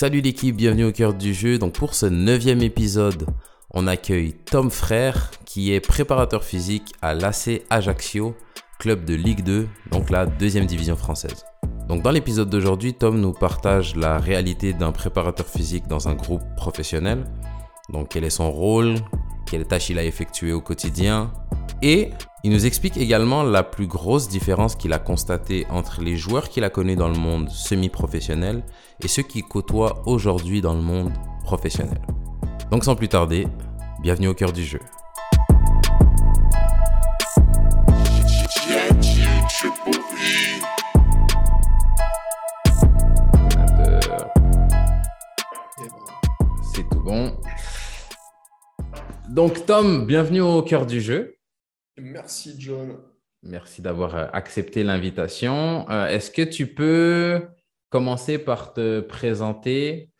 Salut l'équipe, bienvenue au cœur du jeu. Donc pour ce neuvième épisode, on accueille Tom Frère qui est préparateur physique à l'AC Ajaccio, club de Ligue 2, donc la deuxième division française. Donc dans l'épisode d'aujourd'hui, Tom nous partage la réalité d'un préparateur physique dans un groupe professionnel. Donc quel est son rôle, quelles tâches il a effectuées au quotidien. Et il nous explique également la plus grosse différence qu'il a constatée entre les joueurs qu'il a connus dans le monde semi-professionnel et ceux qu'il côtoie aujourd'hui dans le monde professionnel. Donc sans plus tarder, bienvenue au cœur du jeu. C'est tout bon. Donc Tom, bienvenue au cœur du jeu. Merci John. Merci d'avoir euh, accepté l'invitation. Euh, est-ce que tu peux commencer par te présenter,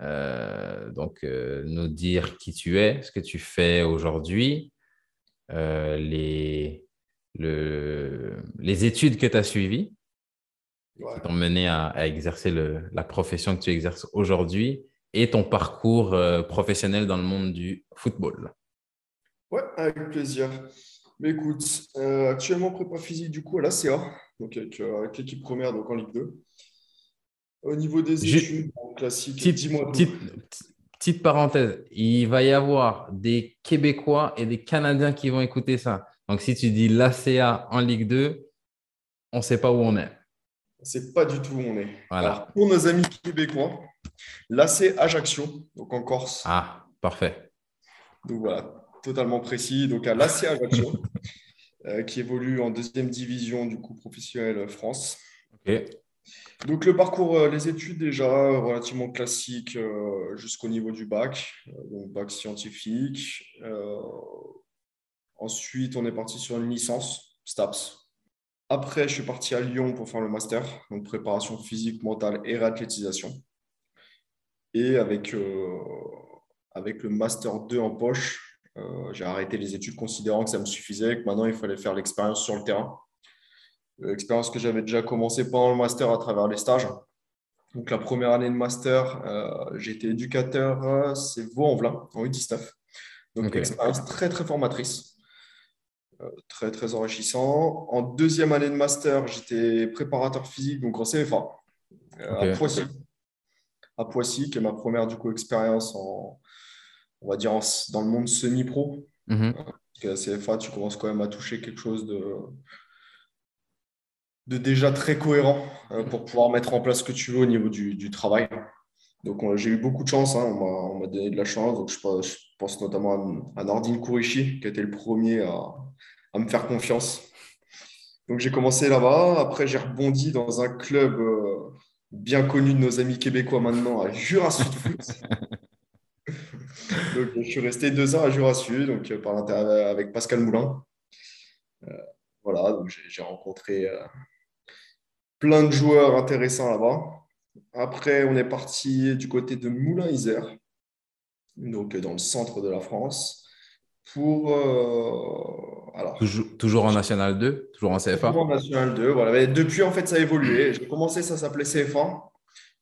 euh, donc nous dire qui tu es, ce que tu fais aujourd'hui, les, les études que tu as suivies qui t'ont mené à, exercer la profession que tu exerces aujourd'hui et ton parcours professionnel dans le monde du football. Ouais, avec plaisir. Mais écoute, euh, actuellement prépa physique du coup à l'ACA, donc euh, avec, l'équipe première, donc en Ligue 2. Au niveau des études, classiques, petite, dis-moi petite, petite, parenthèse, il va y avoir des Québécois et des Canadiens qui vont écouter ça. Donc si tu dis l'ACA en Ligue 2, on ne sait pas où on est. On ne sait pas du tout où on est. Voilà. pour nos amis québécois, l'AC Ajaccio, donc en Corse. Ah, parfait. Donc voilà, totalement précis. Donc à l'AC Ajaccio, euh, qui évolue en deuxième division du coup professionnel France. Donc le parcours, euh, les études déjà relativement classiques euh, jusqu'au niveau du bac, donc bac scientifique. ensuite, on est parti sur une licence STAPS. Après, je suis parti à Lyon pour faire le master, donc préparation physique, mentale et réathlétisation. Et avec, avec le master 2 en poche, euh, j'ai arrêté les études considérant que ça me suffisait, que maintenant il fallait faire l'expérience sur le terrain. L'expérience que j'avais déjà commencé pendant le master à travers les stages. Donc la première année de master, euh, j'étais éducateur, euh, c'est Vaux-en-Velin, en U19. Donc une expérience très très formatrice, très très enrichissant. En deuxième année de master, j'étais préparateur physique, donc en CFA, à Poissy. À Poissy, qui est ma première du coup expérience en, on va dire, dans le monde semi-pro. Mhm. Parce que la CFA, tu commences quand même à toucher quelque chose de, de déjà très cohérent euh, pour pouvoir mettre en place ce que tu veux au niveau du, travail. Donc, j'ai eu beaucoup de chance. Hein. on m'a donné de la chance. Donc, je, pense notamment à, Nordine Kourichi, qui a été le premier à, me faire confiance. Donc, j'ai commencé là-bas. Après, j'ai rebondi dans un club euh, bien connu de nos amis québécois maintenant, à Jura Sud donc, je suis resté deux ans à Jura Sud, donc euh, par avec Pascal Moulin. Euh, voilà, donc j'ai rencontré euh, plein de joueurs intéressants là-bas. Après, on est parti du côté de Moulin-Isère, donc dans le centre de la France, pour. alors, toujours, en National 2 Toujours en CFA Toujours en National 2, voilà. depuis, en fait, ça a évolué. J'ai commencé, ça s'appelait CFA.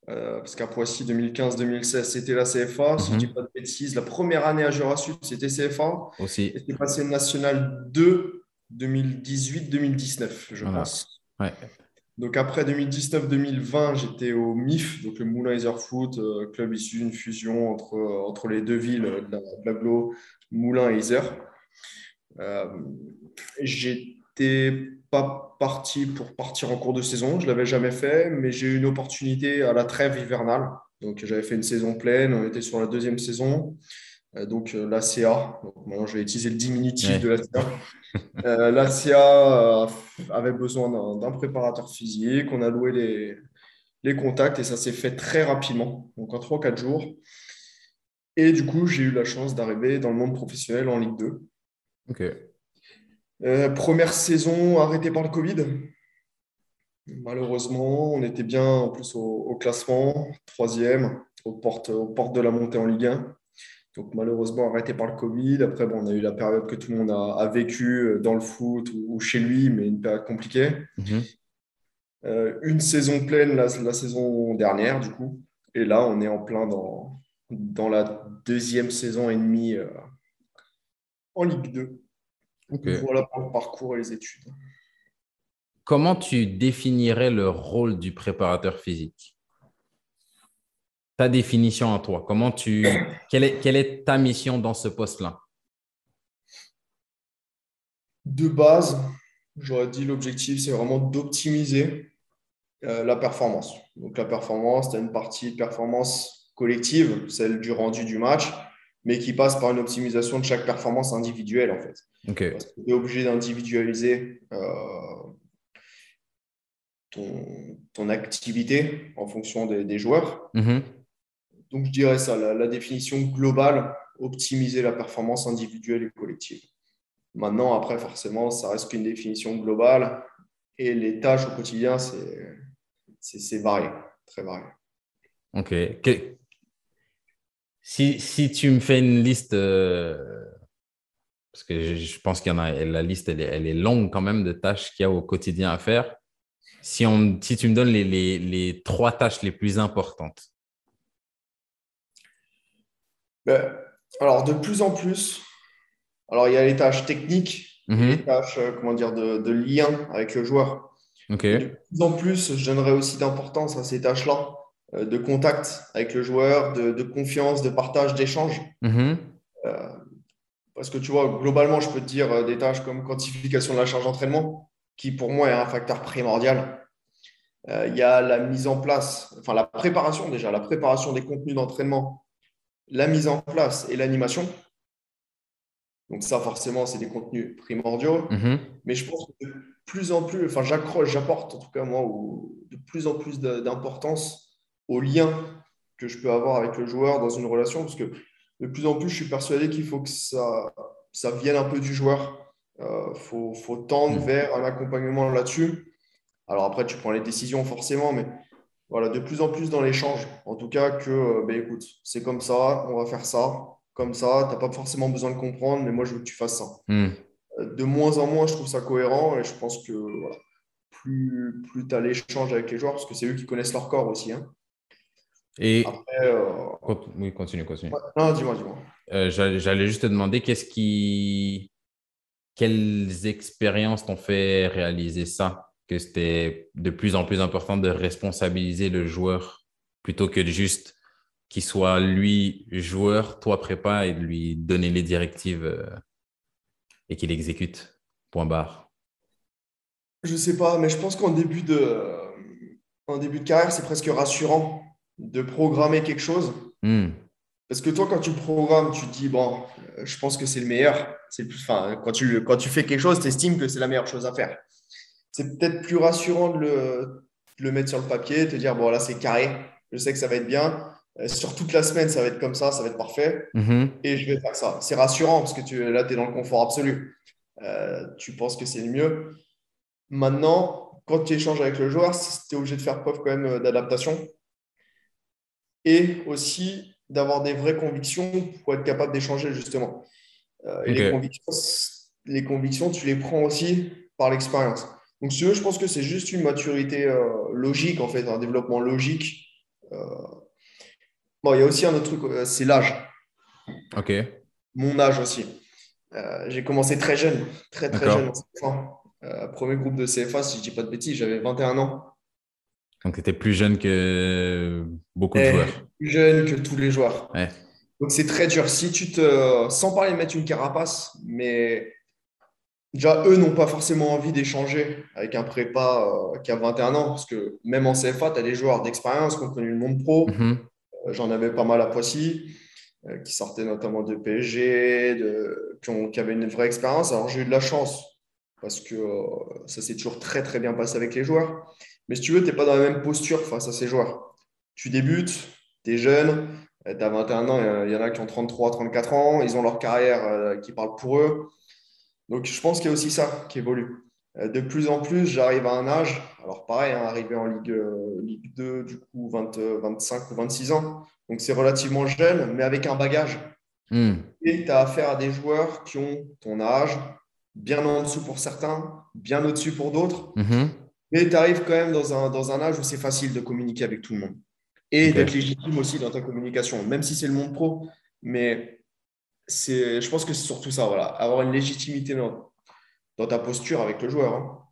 Euh, parce qu'à Poissy 2015-2016, c'était la CFA. Si je ne mhm. dis pas de bêtises, la première année à Jura Sud, c'était CFA. Aussi. Et c'est passé National 2 2018-2019, je pense. Donc après 2019-2020, j'étais au MIF, donc le Moulin Isère Foot, euh, club issu d'une fusion entre, entre les deux villes de Moulin et Isère. Euh, j'étais pas parti pour partir en cours de saison, je ne l'avais jamais fait, mais j'ai eu une opportunité à la trêve hivernale. Donc j'avais fait une saison pleine, on était sur la deuxième saison. Euh, donc euh, l'ACA, maintenant je vais utiliser le diminutif de l'ACA. Euh, L'ACA avait besoin d'un préparateur physique, on a loué les, les contacts et ça s'est fait très rapidement, donc en 3-4 jours. Et du coup, j'ai eu la chance d'arriver dans le monde professionnel en Ligue 2. Ok. Euh, première saison arrêtée par le Covid. Malheureusement, on était bien en plus au, classement, troisième, aux portes, aux portes de la montée en Ligue 1. Donc malheureusement arrêté par le Covid. Après, bon, on a eu la période que tout le monde a, vécu euh, dans le foot ou, chez lui, mais une période compliquée. Mhm. Euh, une saison pleine la, saison dernière, du coup. Et là, on est en plein dans, dans la deuxième saison et demie euh, en Ligue 2. Voilà pour le parcours et les études. Comment tu définirais le rôle du préparateur physique? Ta définition à toi. Comment tu, quelle, est, quelle est ta mission dans ce poste-là? De base, j'aurais dit l'objectif, c'est vraiment d'optimiser euh, la performance. Donc la performance, tu as une partie de performance collective, celle du rendu du match, mais qui passe par une optimisation de chaque performance individuelle en fait. Parce que tu es obligé d'individualiser euh, ton, activité en fonction des, joueurs. Mm-hmm. Donc je dirais ça, la, définition globale, optimiser la performance individuelle et collective. Maintenant, après, forcément, ça reste qu'une définition globale et les tâches au quotidien, c'est varié, très varié. Ok. Si, si, tu me fais une liste, euh, parce que je, pense qu'il y en a, la liste, elle est, elle est longue quand même de tâches qu'il y a au quotidien à faire. Si, on, si tu me donnes les, les, les trois tâches les plus importantes. Ben, alors, de plus en plus, alors il y a les tâches techniques, mhm. les tâches euh, comment dire, de, de, lien avec le joueur. De plus en plus, je donnerais aussi d'importance à ces tâches-là. Euh, de contact avec le joueur, de, confiance, de partage, d'échange. Mm-hmm. Euh, parce que tu vois, globalement, je peux te dire euh, des tâches comme quantification de la charge d'entraînement, qui pour moi est un facteur primordial. Il y a la mise en place, enfin la préparation déjà, la préparation des contenus d'entraînement, la mise en place et l'animation. Donc ça, forcément, c'est des contenus primordiaux. Mm-hmm. Mais je pense que de plus en plus, enfin j'accroche, j'apporte en tout cas moi de plus en plus d'importance au lien que je peux avoir avec le joueur dans une relation, parce que de plus en plus, je suis persuadé qu'il faut que ça, ça vienne un peu du joueur. Il euh, faut, faut, tendre mm. vers un accompagnement là-dessus. Alors après, tu prends les décisions forcément, mais voilà, de plus en plus dans l'échange. En tout cas, que, euh, ben, écoute, c'est comme ça, on va faire ça, comme ça, tu n'as pas forcément besoin de comprendre, mais moi, je veux que tu fasses ça. Mm. Euh, de moins en moins, je trouve ça cohérent et je pense que voilà, plus, plus tu as l'échange avec les joueurs, parce que c'est eux qui connaissent leur corps aussi. Hein. Et euh, oui, continue, continue. Non, dis-moi, dis-moi. Euh, j'allais juste te demander qu'est-ce qui, quelles expériences t'ont fait réaliser ça, que c'était de plus en plus important de responsabiliser le joueur plutôt que de juste qu'il soit lui joueur, toi prépa et de lui donner les directives euh, et qu'il exécute. Point barre. Je sais pas, mais je pense qu'en début de, en début de carrière, c'est presque rassurant de programmer quelque chose. Hmm. Parce que toi, quand tu programmes, tu te dis, bon, euh, je pense que c'est le meilleur. C'est plus, enfin, quand, tu, quand tu fais quelque chose, tu estimes que c'est la meilleure chose à faire. C'est peut-être plus rassurant de le, le, mettre sur le papier, te dire, bon, là, c'est carré, je sais que ça va être bien. Euh, sur toute la semaine, ça va être comme ça, ça va être parfait. Mm-hmm. Et je vais faire ça. C'est rassurant parce que tu, là, tu es dans le confort absolu. Euh, tu penses que c'est le mieux. Maintenant, quand tu échanges avec le joueur, tu es obligé de faire preuve quand même d'adaptation et aussi d'avoir des vraies convictions pour être capable d'échanger justement. Euh, et les, convictions, les convictions, tu les prends aussi par l'expérience. Donc, si tu veux, je pense que c'est juste une maturité euh, logique, en fait, un développement logique. Euh, bon, il y a aussi un autre truc, c'est l'âge. Ok. Mon âge aussi. J'ai commencé très jeune, très très jeune premier groupe de CFA, si je ne dis pas de bêtises, j'avais 21 ans. Donc, tu étais plus jeune que beaucoup de eh, joueurs. Plus jeune que tous les joueurs. Ouais. Donc, c'est très dur. Si tu te. Sans parler de mettre une carapace, mais déjà, eux n'ont pas forcément envie d'échanger avec un prépa euh, qui a 21 ans. Parce que même en CFA, tu as des joueurs d'expérience qui ont connu le monde pro. Mm-hmm. Euh, j'en avais pas mal à Poissy, euh, qui sortaient notamment de PSG, de... Qui, ont... qui avaient une vraie expérience. Alors, j'ai eu de la chance parce que ça s'est toujours très, très bien passé avec les joueurs. Mais si tu veux, tu n'es pas dans la même posture face à ces joueurs. Tu débutes, tu es jeune, tu as 21 ans, il y en a qui ont 33, 34 ans, ils ont leur carrière euh, qui parle pour eux. Donc je pense qu'il y a aussi ça qui évolue. Euh, de plus en plus, j'arrive à un âge, alors pareil, hein, arrivé en Ligue, euh, Ligue 2, du coup 25 ou 26 ans, donc c'est relativement jeune, mais avec un bagage. Hmm. Et tu as affaire à des joueurs qui ont ton âge, bien en dessous pour certains, bien au-dessus pour d'autres. Mm-hmm. Mais tu arrives quand même dans un, dans un âge où c'est facile de communiquer avec tout le monde. et d'être légitime aussi dans ta communication, même si c'est le monde pro. Mais je pense que c'est surtout ça, voilà, avoir une légitimité dans, dans ta posture avec le joueur. Hein.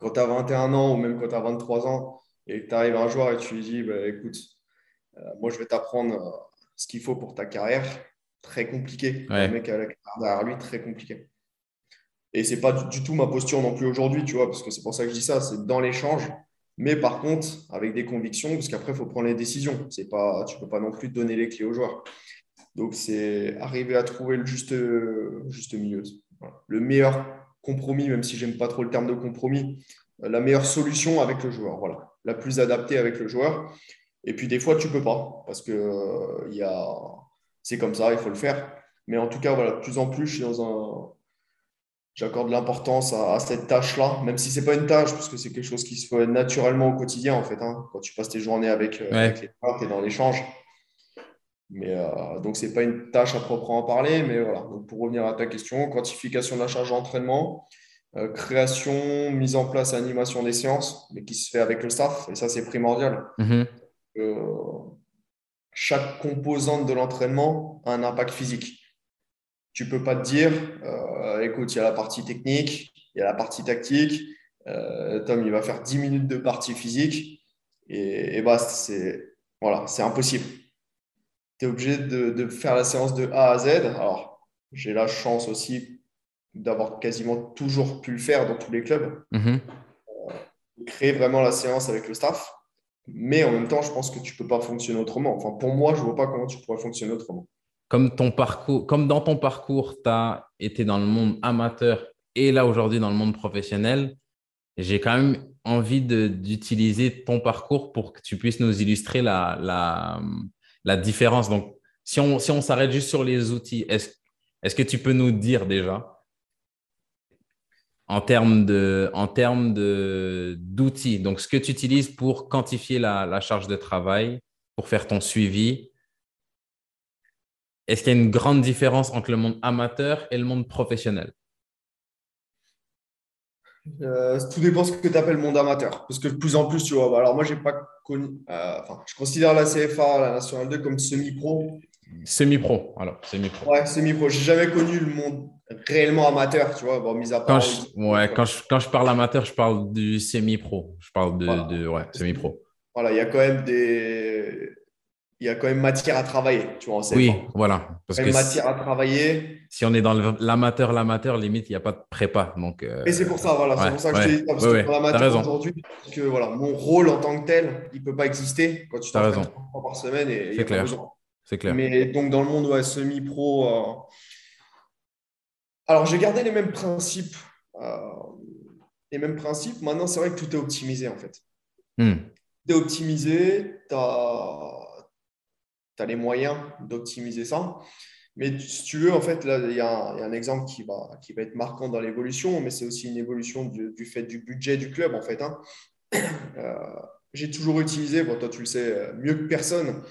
Quand tu as 21 ans ou même quand tu as 23 ans et que tu arrives à un joueur et tu lui dis bah, écoute, euh, moi je vais t'apprendre euh, ce qu'il faut pour ta carrière, très compliqué. Le mec a la carrière derrière lui, très compliqué. Et c'est pas du, tout ma posture non plus aujourd'hui, tu vois, parce que c'est pour ça que je dis ça, c'est dans l'échange, mais par contre, avec des convictions, parce qu'après, il faut prendre les décisions. C'est pas, tu peux pas non plus donner les clés aux joueurs. Donc, c'est arriver à trouver le juste, juste milieu. Le meilleur compromis, même si j'aime pas trop le terme de compromis, la meilleure solution avec le joueur. Voilà, la plus adaptée avec le joueur. Et puis, des fois, tu peux pas, parce que euh, a... c'est comme ça, il faut le faire. Mais en tout cas, voilà, de plus en plus, je suis dans un, j'accorde l'importance à, cette tâche-là, même si ce n'est pas une tâche, parce que c'est quelque chose qui se fait naturellement au quotidien, en fait. Hein. quand tu passes tes journées avec, euh, les gens, tu es dans l'échange. Mais euh, donc, ce n'est pas une tâche à proprement parler, mais voilà. Donc, pour revenir à ta question, quantification de la charge d'entraînement, euh, création, mise en place, animation des séances, mais qui se fait avec le staff, et ça, c'est primordial. Mm-hmm. chaque composante de l'entraînement a un impact physique tu peux pas te dire, euh, écoute, il y a la partie technique, il y a la partie tactique. Euh, Tom, il va faire 10 minutes de partie physique et, et bah, c'est voilà, impossible. Tu es obligé de, faire la séance de A à Z. Alors, j'ai la chance aussi d'avoir quasiment toujours pu le faire dans tous les clubs. Mm-hmm. Euh, créer vraiment la séance avec le staff. Mais en même temps, je pense que tu ne peux pas fonctionner autrement. Enfin, pour moi, je ne vois pas comment tu pourrais fonctionner autrement comme, dans ton parcours, tu as été dans le monde amateur et là aujourd'hui dans le monde professionnel, j'ai quand même envie d'utiliser ton parcours pour que tu puisses nous illustrer la, différence. Donc, si on s'arrête juste sur les outils, est-ce est que tu peux nous dire déjà en termes d'outils, donc ce que tu utilises pour quantifier la charge de travail, pour faire ton suivi, est-ce qu'il y a une grande différence entre le monde amateur et le monde professionnel? Euh, tout dépend ce que tu appelles monde amateur. Parce que de plus en plus, tu vois, bah, alors moi, j'ai pas connu. Euh, je considère la CFA, la Nationale 2, comme semi-pro. Semi-pro, alors, semi-pro. Ouais, semi-pro. J'ai jamais connu le monde réellement amateur, tu vois, bon, mis à part. Quand je, ouais, quand je, quand je parle amateur, je parle du semi-pro. Je parle de, de ouais, semi-pro. Voilà, il y a quand même des il y a quand même matière à travailler, tu vois, Oui, voilà. Parce il y a matière à travailler. Si on est dans l'amateur, l'amateur, limite, il n'y a pas de prépa. Donc, euh, Et c'est pour ça, voilà. c'est pour ça que je te dis parce que dans l'amateur aujourd'hui, que voilà, mon rôle en tant que tel, il ne peut pas exister quand tu t'entraînes trois fois par semaine et c'est clair. C'est clair. Mais donc, dans le monde semi-pro, euh, alors j'ai gardé les mêmes principes. Euh, les mêmes principes. Maintenant, c'est vrai que tout est optimisé, en fait. Hmm. Tout est optimisé. Tu as les moyens d'optimiser ça. Mais si tu veux, en fait, là, il y, a un exemple qui va, qui va être marquant dans l'évolution, mais c'est aussi une évolution du, fait du budget du club, en fait. Hein. Euh, j'ai toujours utilisé, bon, toi tu le sais euh, mieux que personne,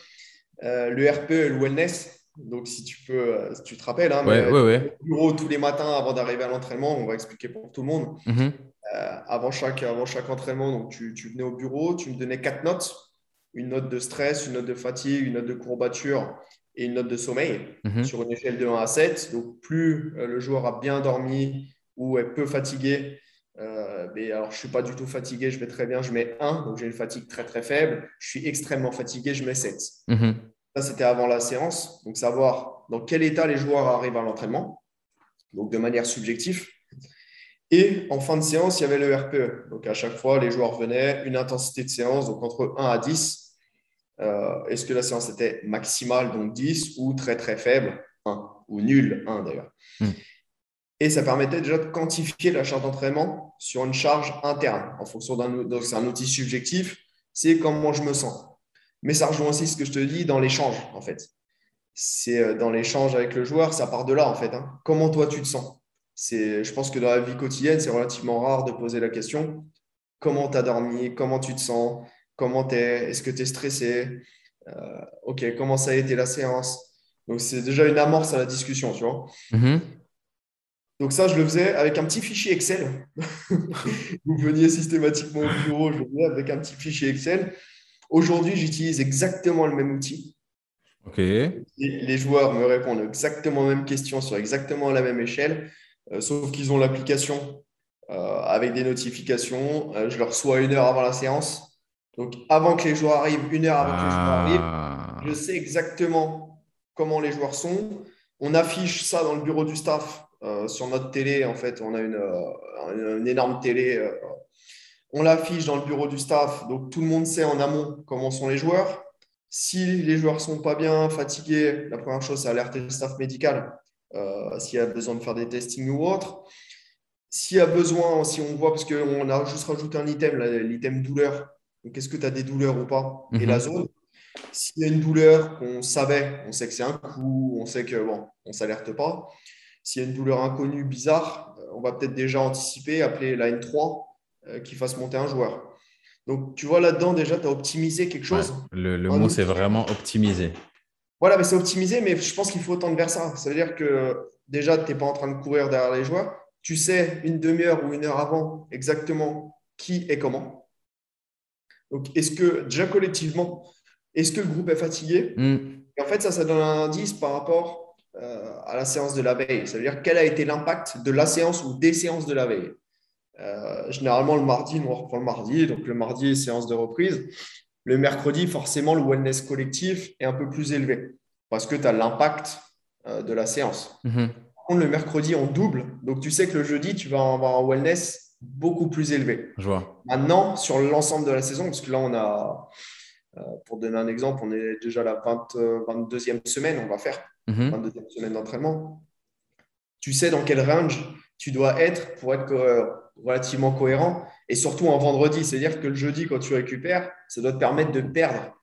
euh, le RPE et le wellness. Donc, si tu peux, si tu te rappelles, hein, bureau tous les matins avant d'arriver à l'entraînement, on va expliquer pour tout le monde. Mm-hmm. avant, chaque, avant chaque entraînement, donc tu, tu venais au bureau, tu me donnais quatre notes une note de stress, une note de fatigue, une note de courbature et une note de sommeil mhm. sur une échelle de 1 à 7. Donc, plus euh, le joueur a bien dormi ou est peu fatigué, euh, mais alors je ne suis pas du tout fatigué, je vais très bien, je mets 1, donc j'ai une fatigue très très faible. Je suis extrêmement fatigué, je mets 7. Mhm. Ça, c'était avant la séance. Donc, savoir dans quel état les joueurs arrivent à l'entraînement, donc de manière subjective. Et en fin de séance, il y avait le RPE. Donc à chaque fois, les joueurs venaient, une intensité de séance, donc entre 1 à 10. Euh, est-ce que la séance était maximale, donc 10, ou très très faible, 1, ou nul, 1 d'ailleurs. Hmm. Et ça permettait déjà de quantifier la charge d'entraînement sur une charge interne, en fonction d'un donc c'est un outil subjectif, c'est comment je me sens. Mais ça rejoint aussi ce que je te dis dans l'échange, en fait. C'est euh, dans l'échange avec le joueur, ça part de là, en fait. Hein. Comment toi tu te sens? Je pense que dans la vie quotidienne, c'est relativement rare de poser la question comment tu as dormi, comment tu te sens, comment tu es, est-ce que tu es stressé, euh, ok, comment ça a été la séance. Donc, c'est déjà une amorce à la discussion, tu vois. Mm-hmm. Donc, ça, je le faisais avec un petit fichier Excel. Vous veniez systématiquement au bureau, je avec un petit fichier Excel Aujourd'hui, j'utilise exactement le même outil. Ok. Les joueurs me répondent exactement aux mêmes questions sur exactement la même échelle, sauf qu'ils ont l'application euh, avec des notifications. Euh, je leur reçois une heure avant la séance. Donc, avant que les joueurs arrivent, une heure avant que les joueurs arrivent, Ah. je sais exactement comment les joueurs sont. On affiche ça dans le bureau du staff euh, sur notre télé. En fait, on a une, euh, une énorme télé. euh, on l'affiche dans le bureau du staff. Donc, tout le monde sait en amont comment sont les joueurs. Si les joueurs ne sont pas bien, fatigués, la première chose, c'est alerter le staff médical euh, s'il y a besoin de faire des testings ou autre. S'il y a besoin, si on voit, parce qu'on a juste rajouté un item, l'item douleur. Donc, est-ce que tu as des douleurs ou pas? Et Mhm. la zone. S'il y a une douleur qu'on savait, on sait que c'est un coup, on sait que bon, on ne s'alerte pas. S'il y a une douleur inconnue, bizarre, euh, on va peut-être déjà anticiper, appeler la N3 euh, qui fasse monter un joueur. Donc, tu vois, là-dedans, déjà, tu as optimisé quelque chose? Ouais. Le, le Un mot, c'est vraiment optimisé. Voilà, mais c'est optimisé, mais je pense qu'il faut tendre vers ça. Ça veut dire que déjà, tu n'es pas en train de courir derrière les joueurs. Tu sais une demi-heure ou une heure avant exactement qui et comment. Donc, est-ce que, déjà collectivement, est-ce que le groupe est fatigué Hmm. Et en fait, ça, ça donne un indice par rapport euh, à la séance de la veille. Ça veut dire quel a été l'impact de la séance ou des séances de la veille. Euh, généralement, le mardi, nous on reprend le mardi. Donc, le mardi, séance de reprise. Le mercredi, forcément, le wellness collectif est un peu plus élevé parce que tu as l'impact euh, de la séance. Mhm. Par contre, le mercredi, on double. Donc, tu sais que le jeudi, tu vas avoir un wellness beaucoup plus élevé. Je vois. Maintenant, sur l'ensemble de la saison, parce que là, on a, euh, pour donner un exemple, on est déjà à la 20, euh, 22e semaine, on va faire Mhm. 22e semaine d'entraînement. Tu sais dans quel range tu dois être pour être relativement cohérent et surtout en vendredi. C'est-à-dire que le jeudi, quand tu récupères, ça doit te permettre de perdre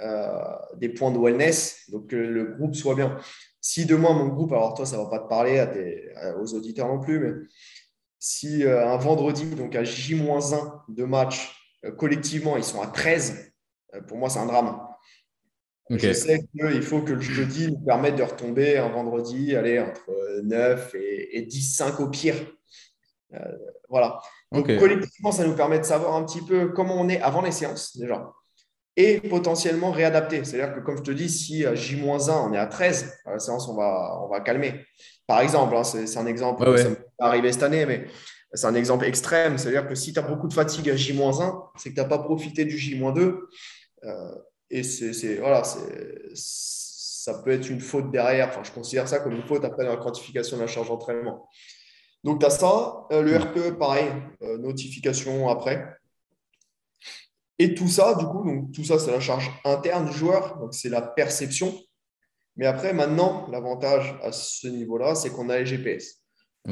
euh, des points de wellness, donc que le groupe soit bien. Si demain, mon groupe, alors toi, ça ne va pas te parler à tes- à- aux auditeurs non plus, mais si euh, un vendredi, donc à J-1 de match, euh, collectivement, ils sont à 13, euh, pour moi, c'est un drame. Je sais qu'il faut que le jeudi nous permette de retomber un vendredi, aller entre 9 et, et 10, 5 au pire. Euh, voilà. Donc, collectivement, ça nous permet de savoir un petit peu comment on est avant les séances, déjà. Et potentiellement réadapter. C'est-à-dire que, comme je te dis, si à J-1, on est à 13, à la séance, on va, on va calmer. Par exemple, hein, c'est un exemple, Ouais, ouais. ça m'est pas arrivé cette année, mais c'est un exemple extrême. C'est-à-dire que si tu as beaucoup de fatigue à J-1, c'est que tu n'as pas profité du J-2. Euh, et c'est, voilà, ça peut être une faute derrière. Enfin, je considère ça comme une faute après dans la quantification de la charge d'entraînement. Donc, tu as ça. Euh, le RPE, pareil, euh, notification après. Et tout ça, du coup, donc tout ça, c'est la charge interne du joueur, donc c'est la perception. Mais après, maintenant, l'avantage à ce niveau-là, c'est qu'on a les GPS.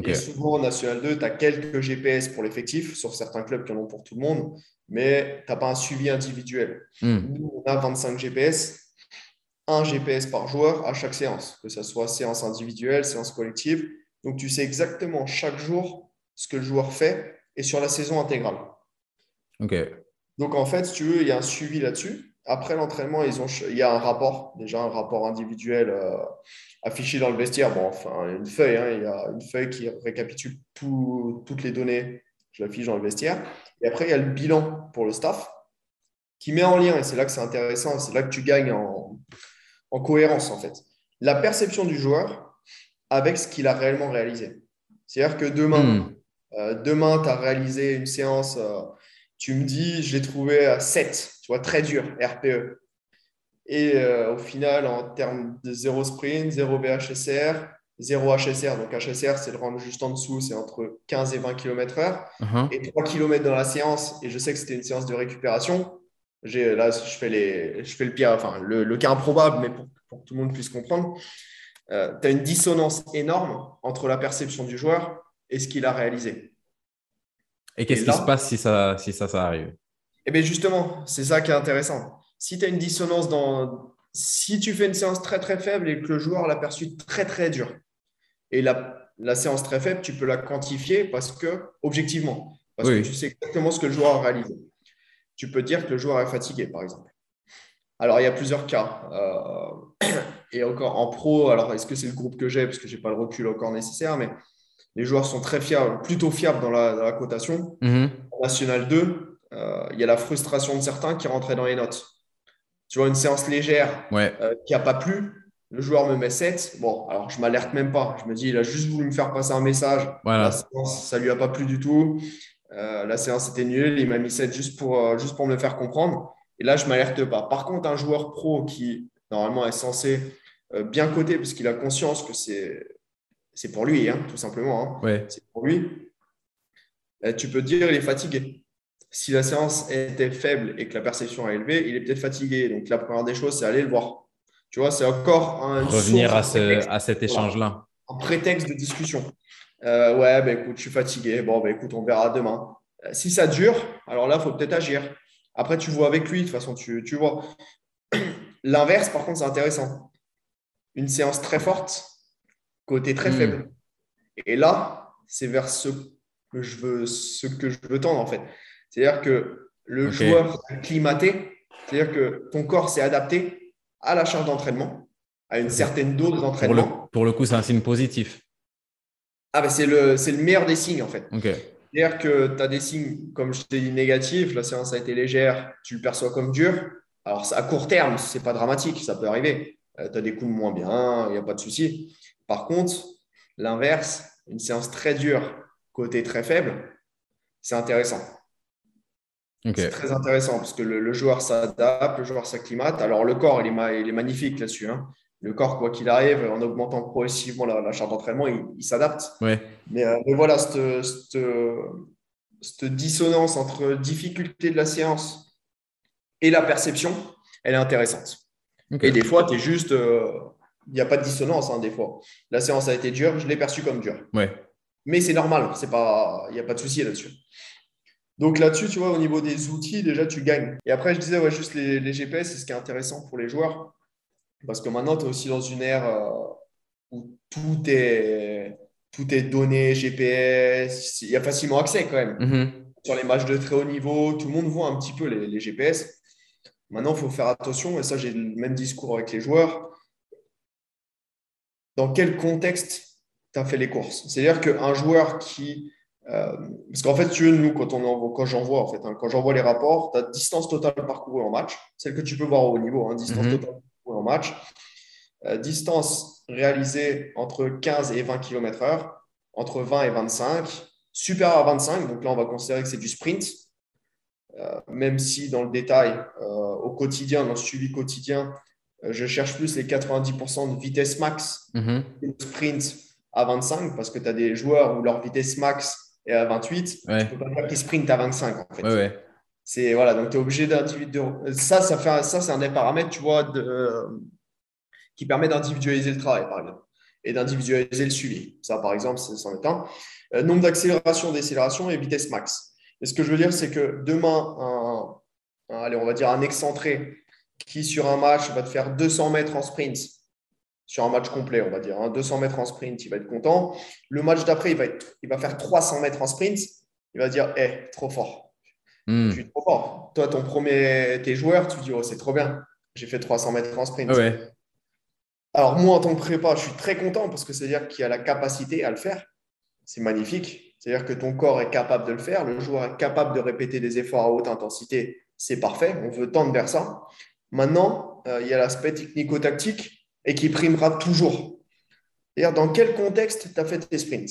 Et souvent, en National 2, tu as quelques GPS pour l'effectif, sur certains clubs qui en ont pour tout le monde, mais tu n'as pas un suivi individuel. Hmm. Nous, on a 25 GPS, un GPS par joueur à chaque séance, que ce soit séance individuelle, séance collective. Donc, tu sais exactement chaque jour ce que le joueur fait et sur la saison intégrale. Ok. Donc, en fait, si tu veux, il y a un suivi là-dessus. Après l'entraînement, ils ont, il y a un rapport, déjà un rapport individuel euh, affiché dans le vestiaire. Bon, enfin, une feuille, hein, il y a une feuille qui récapitule tout- toutes les données. Je l'affiche dans le vestiaire. Et après, il y a le bilan pour le staff qui met en lien, et c'est là que c'est intéressant, c'est là que tu gagnes en, en cohérence, en fait. La perception du joueur avec ce qu'il a réellement réalisé. C'est-à-dire que demain, Hmm. euh, demain, tu as réalisé une séance, euh, tu me dis, je l'ai trouvé à 7, tu vois, très dur, RPE. Et euh, au final, en termes de zéro sprint, zéro BHSR, zéro HSR, donc HSR, c'est le range juste en dessous, c'est entre 15 et 20 km/h, Uh-huh. et 3 km dans la séance, et je sais que c'était une séance de récupération. J'ai, là, je fais, les, je fais le pire, enfin, le, le cas improbable, mais pour, pour que tout le monde puisse comprendre. Tu as une dissonance énorme entre la perception du joueur et ce qu'il a réalisé. Et qu'est-ce qui se passe si ça, si ça, ça arrive? Et bien justement, c'est ça qui est intéressant. Si tu as une dissonance dans. Si tu fais une séance très très faible et que le joueur l'a perçue très très dur, et la, la séance très faible, tu peux la quantifier parce que, objectivement, parce Oui. que tu sais exactement ce que le joueur a réalisé. Tu peux dire que le joueur est fatigué, par exemple. Alors, il y a plusieurs cas. Euh, et encore en pro, alors est-ce que c'est le groupe que j'ai, parce que je n'ai pas le recul encore nécessaire, mais les joueurs sont très fiables, plutôt fiables dans la, dans la cotation. Mhm. En National 2, euh, il y a la frustration de certains qui rentraient dans les notes. tu vois, une séance légère ouais. euh, qui n'a pas plu, le joueur me met 7. Bon, alors je m'alerte même pas. Je me dis, il a juste voulu me faire passer un message. Voilà. La séance, ça lui a pas plu du tout. Euh, la séance était nulle. Il m'a mis 7 juste pour, euh, juste pour me le faire comprendre. Et là, je m'alerte pas. Par contre, un joueur pro qui, normalement, est censé euh, bien coter parce qu'il a conscience que c'est, c'est pour lui, hein, tout simplement. hein. Ouais. C'est pour lui. Euh, tu peux te dire, il est fatigué. Si la séance était faible et que la perception est élevée, il est peut-être fatigué. Donc, la première des choses, c'est aller le voir. Tu vois, c'est encore un Revenir à, ce, à cet échange-là. un prétexte de discussion. Euh, ouais, ben écoute, je suis fatigué. Bon, ben écoute, on verra demain. Euh, si ça dure, alors là, il faut peut-être agir. Après, tu vois avec lui, de toute façon, tu, tu vois. L'inverse, par contre, c'est intéressant. Une séance très forte, côté très Hmm. faible. Et là, c'est vers ce que je veux, ce que je veux tendre, en fait. C'est-à-dire que le Ok. joueur s'est acclimaté, c'est-à-dire que ton corps s'est adapté à la charge d'entraînement, à une certaine dose Pour le, d'entraînement. pour le coup, c'est un signe positif. Ah, ben c'est le, le meilleur des signes, en fait. C'est-à-dire que tu as des signes, comme je t'ai dit, négatifs. La séance a été légère, tu le perçois comme dur. Alors, à court terme, ce n'est pas dramatique, ça peut arriver. tu as des coups de moins bien, il n'y a pas de souci. Par contre, l'inverse, une séance très dure, côté très faible, c'est intéressant. C'est très intéressant parce que le, le joueur s'adapte, le joueur s'acclimate. Alors, le corps, il est, ma- il est magnifique là-dessus. hein. Le corps, quoi qu'il arrive, en augmentant progressivement la, la charge d'entraînement, il, il s'adapte. Ouais. Mais, euh, mais voilà, cette, cette- cette dissonance entre difficulté de la séance et la perception, elle est intéressante. Et des fois, tu es juste. euh, Il n'y a pas de dissonance, hein, des fois. La séance a été dure, je l'ai perçue comme dure. Ouais. Mais c'est normal, il n'y a pas de souci là-dessus. Donc là-dessus, tu vois, au niveau des outils, déjà, tu gagnes. Et après, je disais, ouais, juste les, les GPS, c'est ce qui est intéressant pour les joueurs. Parce que maintenant, tu es aussi dans une ère euh, où tout est, tout est donné, GPS, il y a facilement accès quand même. Mhm. Sur les matchs de très haut niveau, tout le monde voit un petit peu les, les GPS. Maintenant, il faut faire attention, et ça, j'ai le même discours avec les joueurs. Dans quel contexte tu as fait les courses? C'est-à-dire qu'un joueur qui. euh, parce qu'en fait, tu veux, nous, quand, on envoie, quand j'envoie, en fait, hein, quand j'envoie les rapports, tu as distance totale parcourue en match, celle que tu peux voir au haut niveau, hein, distance Mhm. totale en match, Euh, distance réalisée entre 15 et 20 km/h, entre 20 et 25, supérieur à 25, donc là, on va considérer que c'est du sprint. Euh, même si dans le détail, euh, au quotidien, dans le suivi quotidien, je cherche plus les 90% de vitesse max de sprint à 25 parce que tu as des joueurs où leur vitesse max est à 28. Ouais. Tu peux pas faire qu'ils sprintent à 25 en fait. Ouais, ouais. C'est voilà, donc tu es obligé d'individuer. Ça, ça, fait ça c'est un des paramètres, tu vois, de- qui permet d'individualiser le travail, par exemple, et d'individualiser le suivi. Ça, par exemple, c'est un. Euh, nombre d'accélération, décélération et vitesse max. Et ce que je veux dire, c'est que demain, un, allez, on va dire un excentré qui, sur un match, va te faire 200 mètres en sprint, sur un match complet, on va dire, hein, 200 mètres en sprint, il va être content. Le match d'après, il, va il va faire 300 mètres en sprint, il va dire, hé, trop fort. Hmm. Je suis trop fort. Toi, ton premier, tes joueurs, tu dis, oh, c'est trop bien. J'ai fait 300 mètres en sprint. Ouais. Alors, moi, en tant que prépa, je suis très content parce que c'est-à-dire qu'il y a la capacité à le faire. C'est magnifique. C'est-à-dire que ton corps est capable de le faire. Le joueur est capable de répéter des efforts à haute intensité. C'est parfait. On veut tendre vers ça. Maintenant, euh, il y a l'aspect technico-tactique et qui primera toujours. C'est-à-dire, dans quel contexte tu as fait tes sprints?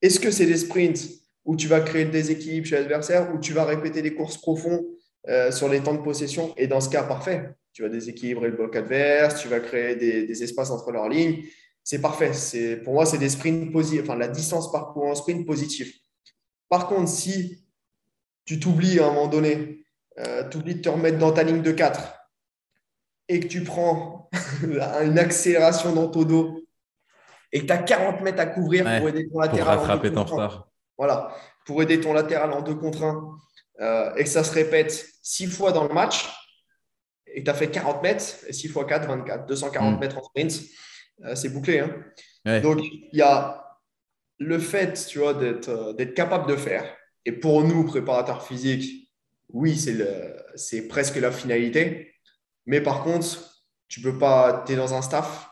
Est-ce que c'est des sprints où tu vas créer des équilibres chez l'adversaire, où tu vas répéter des courses profondes euh, sur les temps de possession Et dans ce cas, parfait. Tu vas déséquilibrer le bloc adverse, tu vas créer des, des espaces entre leurs lignes. C'est parfait. C'est, pour moi, c'est des sprints positifs, enfin la distance parcourue en sprint positif. Par contre, si tu t'oublies à un moment donné, euh, tu oublies de te remettre dans ta ligne de 4 et que tu prends une accélération dans ton dos et que tu as 40 mètres à couvrir Ouais, pour aider ton Pour latéral deux rattraper ton retard. Voilà, pour aider ton latéral en 2 contre 1 et que ça se répète 6 fois dans le match et que tu as fait 40 mètres, et 6 fois 4, 24, 240 Mm. mètres en sprint, euh, c'est bouclé. hein. Ouais. Donc, il y a le fait, tu vois, d'être euh, d'être capable de faire. Et pour nous, préparateurs physiques, oui, c'est le- c'est presque la finalité. Mais par contre, tu peux pas, tu es dans un staff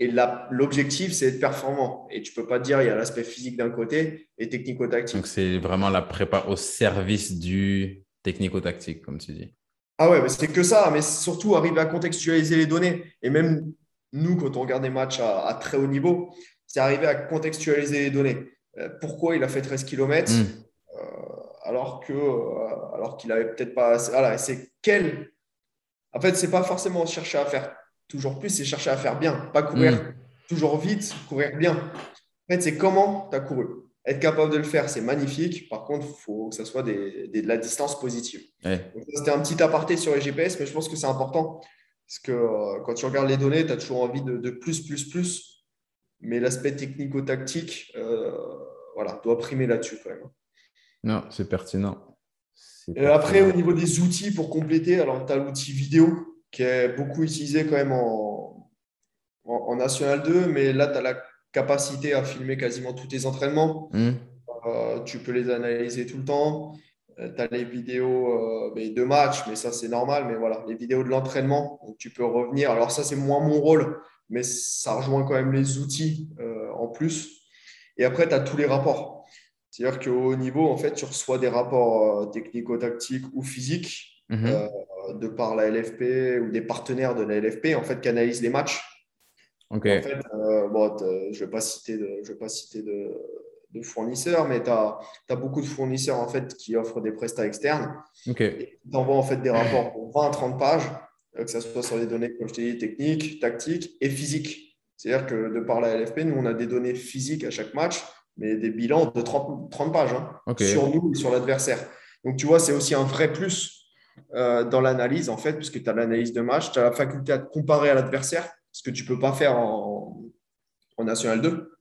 et l'objectif, c'est d'être performant. Et tu peux pas dire, il y a l'aspect physique d'un côté et technico-tactique. Donc, c'est vraiment la prépa au service du technico-tactique, comme tu dis. Ah ouais, c'est que ça, mais surtout arriver à contextualiser les données. Et même nous, quand on regarde des matchs à, très haut niveau, c'est arriver à contextualiser les données. Euh, pourquoi il a fait 13 km hmm. euh, alors que alors qu'il avait peut-être pas assez. Voilà, c'est quel. En fait, c'est pas forcément chercher à faire toujours plus, c'est chercher à faire bien, pas courir hmm. toujours vite, courir bien. En fait, c'est comment tu as couru. Être capable de le faire, c'est magnifique. Par contre, il faut que ça soit des, de la distance positive. C'était un petit aparté sur les GPS, mais je pense que c'est important. Parce que euh, quand tu regardes les données, tu as toujours envie de, plus, plus, plus. Mais l'aspect technico-tactique euh, voilà, doit primer là-dessus quand même. Non, c'est pertinent. Et après, au niveau des outils pour compléter, alors tu as l'outil vidéo qui est beaucoup utilisé quand même en, en, National 2, mais là, tu as la capacité à filmer quasiment tous tes entraînements. Hmm. Euh, tu peux les analyser tout le temps. Euh, tu as les vidéos euh, de match, mais ça, c'est normal. Mais voilà, les vidéos de l'entraînement, tu peux revenir. Alors, ça, c'est moins mon rôle, mais ça rejoint quand même les outils en plus. Et après, tu as tous les rapports. C'est-à-dire qu'au niveau, en fait, tu reçois des rapports technico-tactiques ou physiques mhm. De par la LFP ou des partenaires de la LFP, en fait, qui analysent les matchs en fait, euh, bon, je ne vais pas citer de, je vais pas citer de, de fournisseurs, mais tu as, as, beaucoup de fournisseurs en fait, qui offrent des prestats externes. Okay. Tu envoies en fait des rapports pour 20-30 pages, euh, que ce soit sur des données, comme je t'ai dit, techniques, tactiques et physiques. C'est-à-dire que de par la LFP, nous, on a des données physiques à chaque match, mais des bilans de 30, 30 pages hein, sur nous et sur l'adversaire. Donc, tu vois, c'est aussi un vrai plus euh, dans l'analyse, en fait, puisque tu as l'analyse de match, tu as la faculté à comparer à l'adversaire ce que tu ne peux pas faire en, National 2.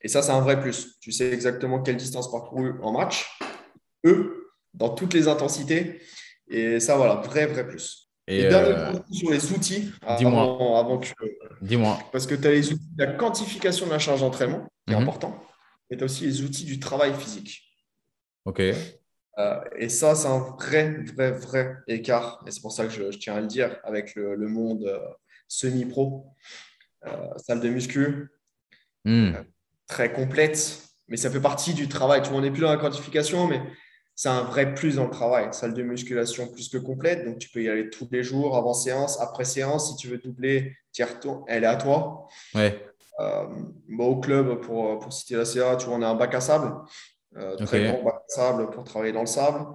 Et ça, c'est un vrai plus. Tu sais exactement quelle distance parcourue en match, eux, dans toutes les intensités. Et ça, voilà, vrai, vrai plus. Et, dernier euh... sur les outils, dis-moi. Avant, que. Dis-moi. Parce que tu as les outils de la quantification de la charge d'entraînement, qui est mhm. important. Et tu as aussi les outils du travail physique. OK. Euh, et ça, c'est un vrai, vrai, vrai écart. Et c'est pour ça que je, tiens à le dire avec le, monde euh, semi-pro, euh, salle de muscu, hmm. très complète, mais ça fait partie du travail. Tu vois, on n'est plus dans la quantification, mais c'est un vrai plus dans le travail. Salle de musculation plus que complète, donc tu peux y aller tous les jours, avant séance, après séance. Si tu veux doubler, elle est à toi. Ouais. Euh, au club, pour, pour citer la CA, tu vois, on a un bac à sable, très grand bac sable pour travailler dans le sable.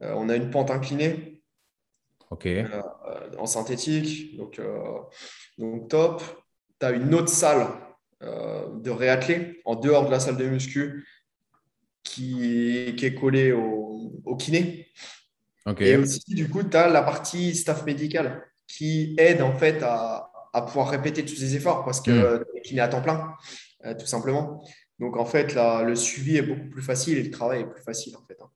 on a une pente inclinée, euh, en synthétique. Donc, euh, donc top. Tu as une autre salle euh, de réathlé en dehors de la salle de muscu qui, qui est collée au, au kiné. Et aussi, du coup, tu as la partie staff médical qui aide en fait à, à pouvoir répéter tous ces efforts parce que mm. le kiné à temps plein, tout simplement. Donc, en fait, là, le suivi est beaucoup plus facile et le travail est plus facile, en fait. Hein.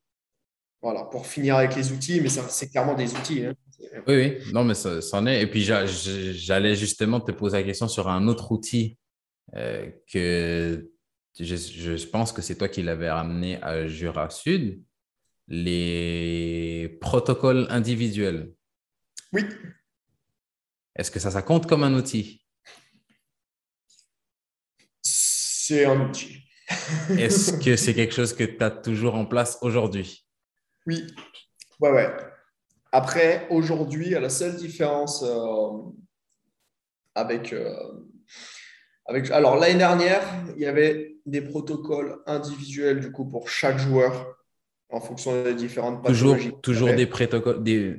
Voilà, pour finir avec les outils, mais c'est clairement des outils. Hein. Oui, oui, non, mais ça, en est. Et puis, j'allais justement te poser la question sur un autre outil euh, que je, pense que c'est toi qui l'avais ramené à Jura Sud, les protocoles individuels. Oui. Est-ce que ça, ça compte comme un outil? C'est un outil. Est-ce que c'est quelque chose que tu as toujours en place aujourd'hui? Oui. Ouais, ouais. Après, aujourd'hui, la seule différence euh, avec, euh, avec. Alors, l'année dernière, il y avait des protocoles individuels du coup pour chaque joueur en fonction des différentes pathologies. Toujours, des, protocoles, des,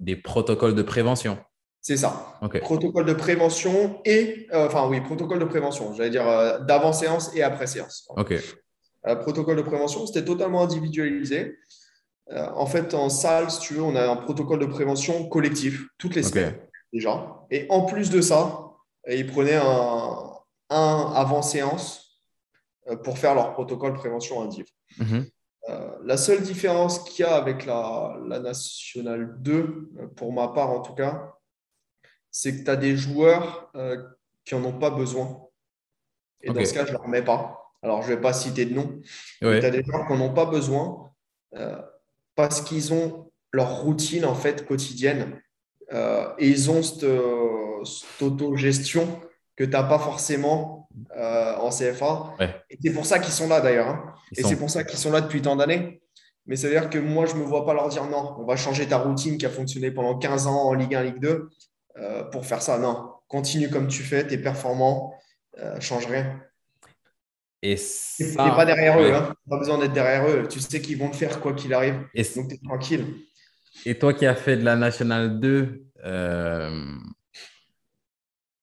des, protocoles de prévention. C'est ça. Protocole de prévention et. Euh, enfin, oui, protocole de prévention, j'allais dire d'avant-séance et après-séance. OK. protocole de prévention, c'était totalement individualisé. Euh, en fait, en salle, si tu veux, on a un protocole de prévention collectif toutes les semaines déjà. Et en plus de ça, ils prenaient un, avant-séance euh, pour faire leur protocole de prévention indiv. Mhm. Euh, la seule différence qu'il y a avec la, la Nationale 2, pour ma part en tout cas, c'est que tu as des joueurs qui n'en ont pas besoin. Et dans ce cas, je ne leur mets pas. Alors, je ne vais pas citer de nom. Tu as des joueurs qui n'en ont pas besoin parce qu'ils ont leur routine en fait quotidienne euh, et ils ont cette, cette autogestion que tu n'as pas forcément euh, en CFA. Et c'est pour ça qu'ils sont là d'ailleurs. Hein. Et c'est pour ça qu'ils sont là depuis tant d'années. Mais ça veut dire que moi, je ne me vois pas leur dire non, on va changer ta routine qui a fonctionné pendant 15 ans en Ligue 1, Ligue 2 euh, pour faire ça. Non, continue comme tu fais, tu es performant, euh, change rien. Et ça, pas derrière eux, hein. pas besoin d'être derrière eux. Tu sais qu'ils vont le faire quoi qu'il arrive. donc tu es tranquille. Et toi qui as fait de la Nationale 2, euh,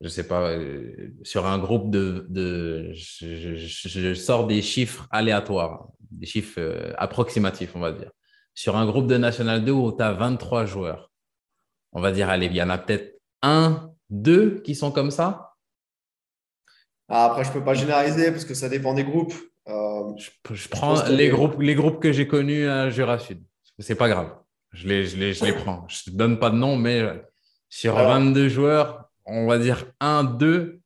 je sais pas, euh, sur un groupe de. de je, sors des chiffres aléatoires, des chiffres euh, approximatifs, on va dire. Sur un groupe de National 2 où tu as 23 joueurs, on va dire, allez, il y en a peut-être un, deux qui sont comme ça? Ah, Après, je ne peux pas généraliser parce que ça dépend des groupes. Euh, je, prends les groupes, les groupes que j'ai connus à Jura Sud. C'est pas grave. Je les, je les, je les prends. Je ne donne pas de nom, mais sur 22 joueurs, on va dire 1, 2.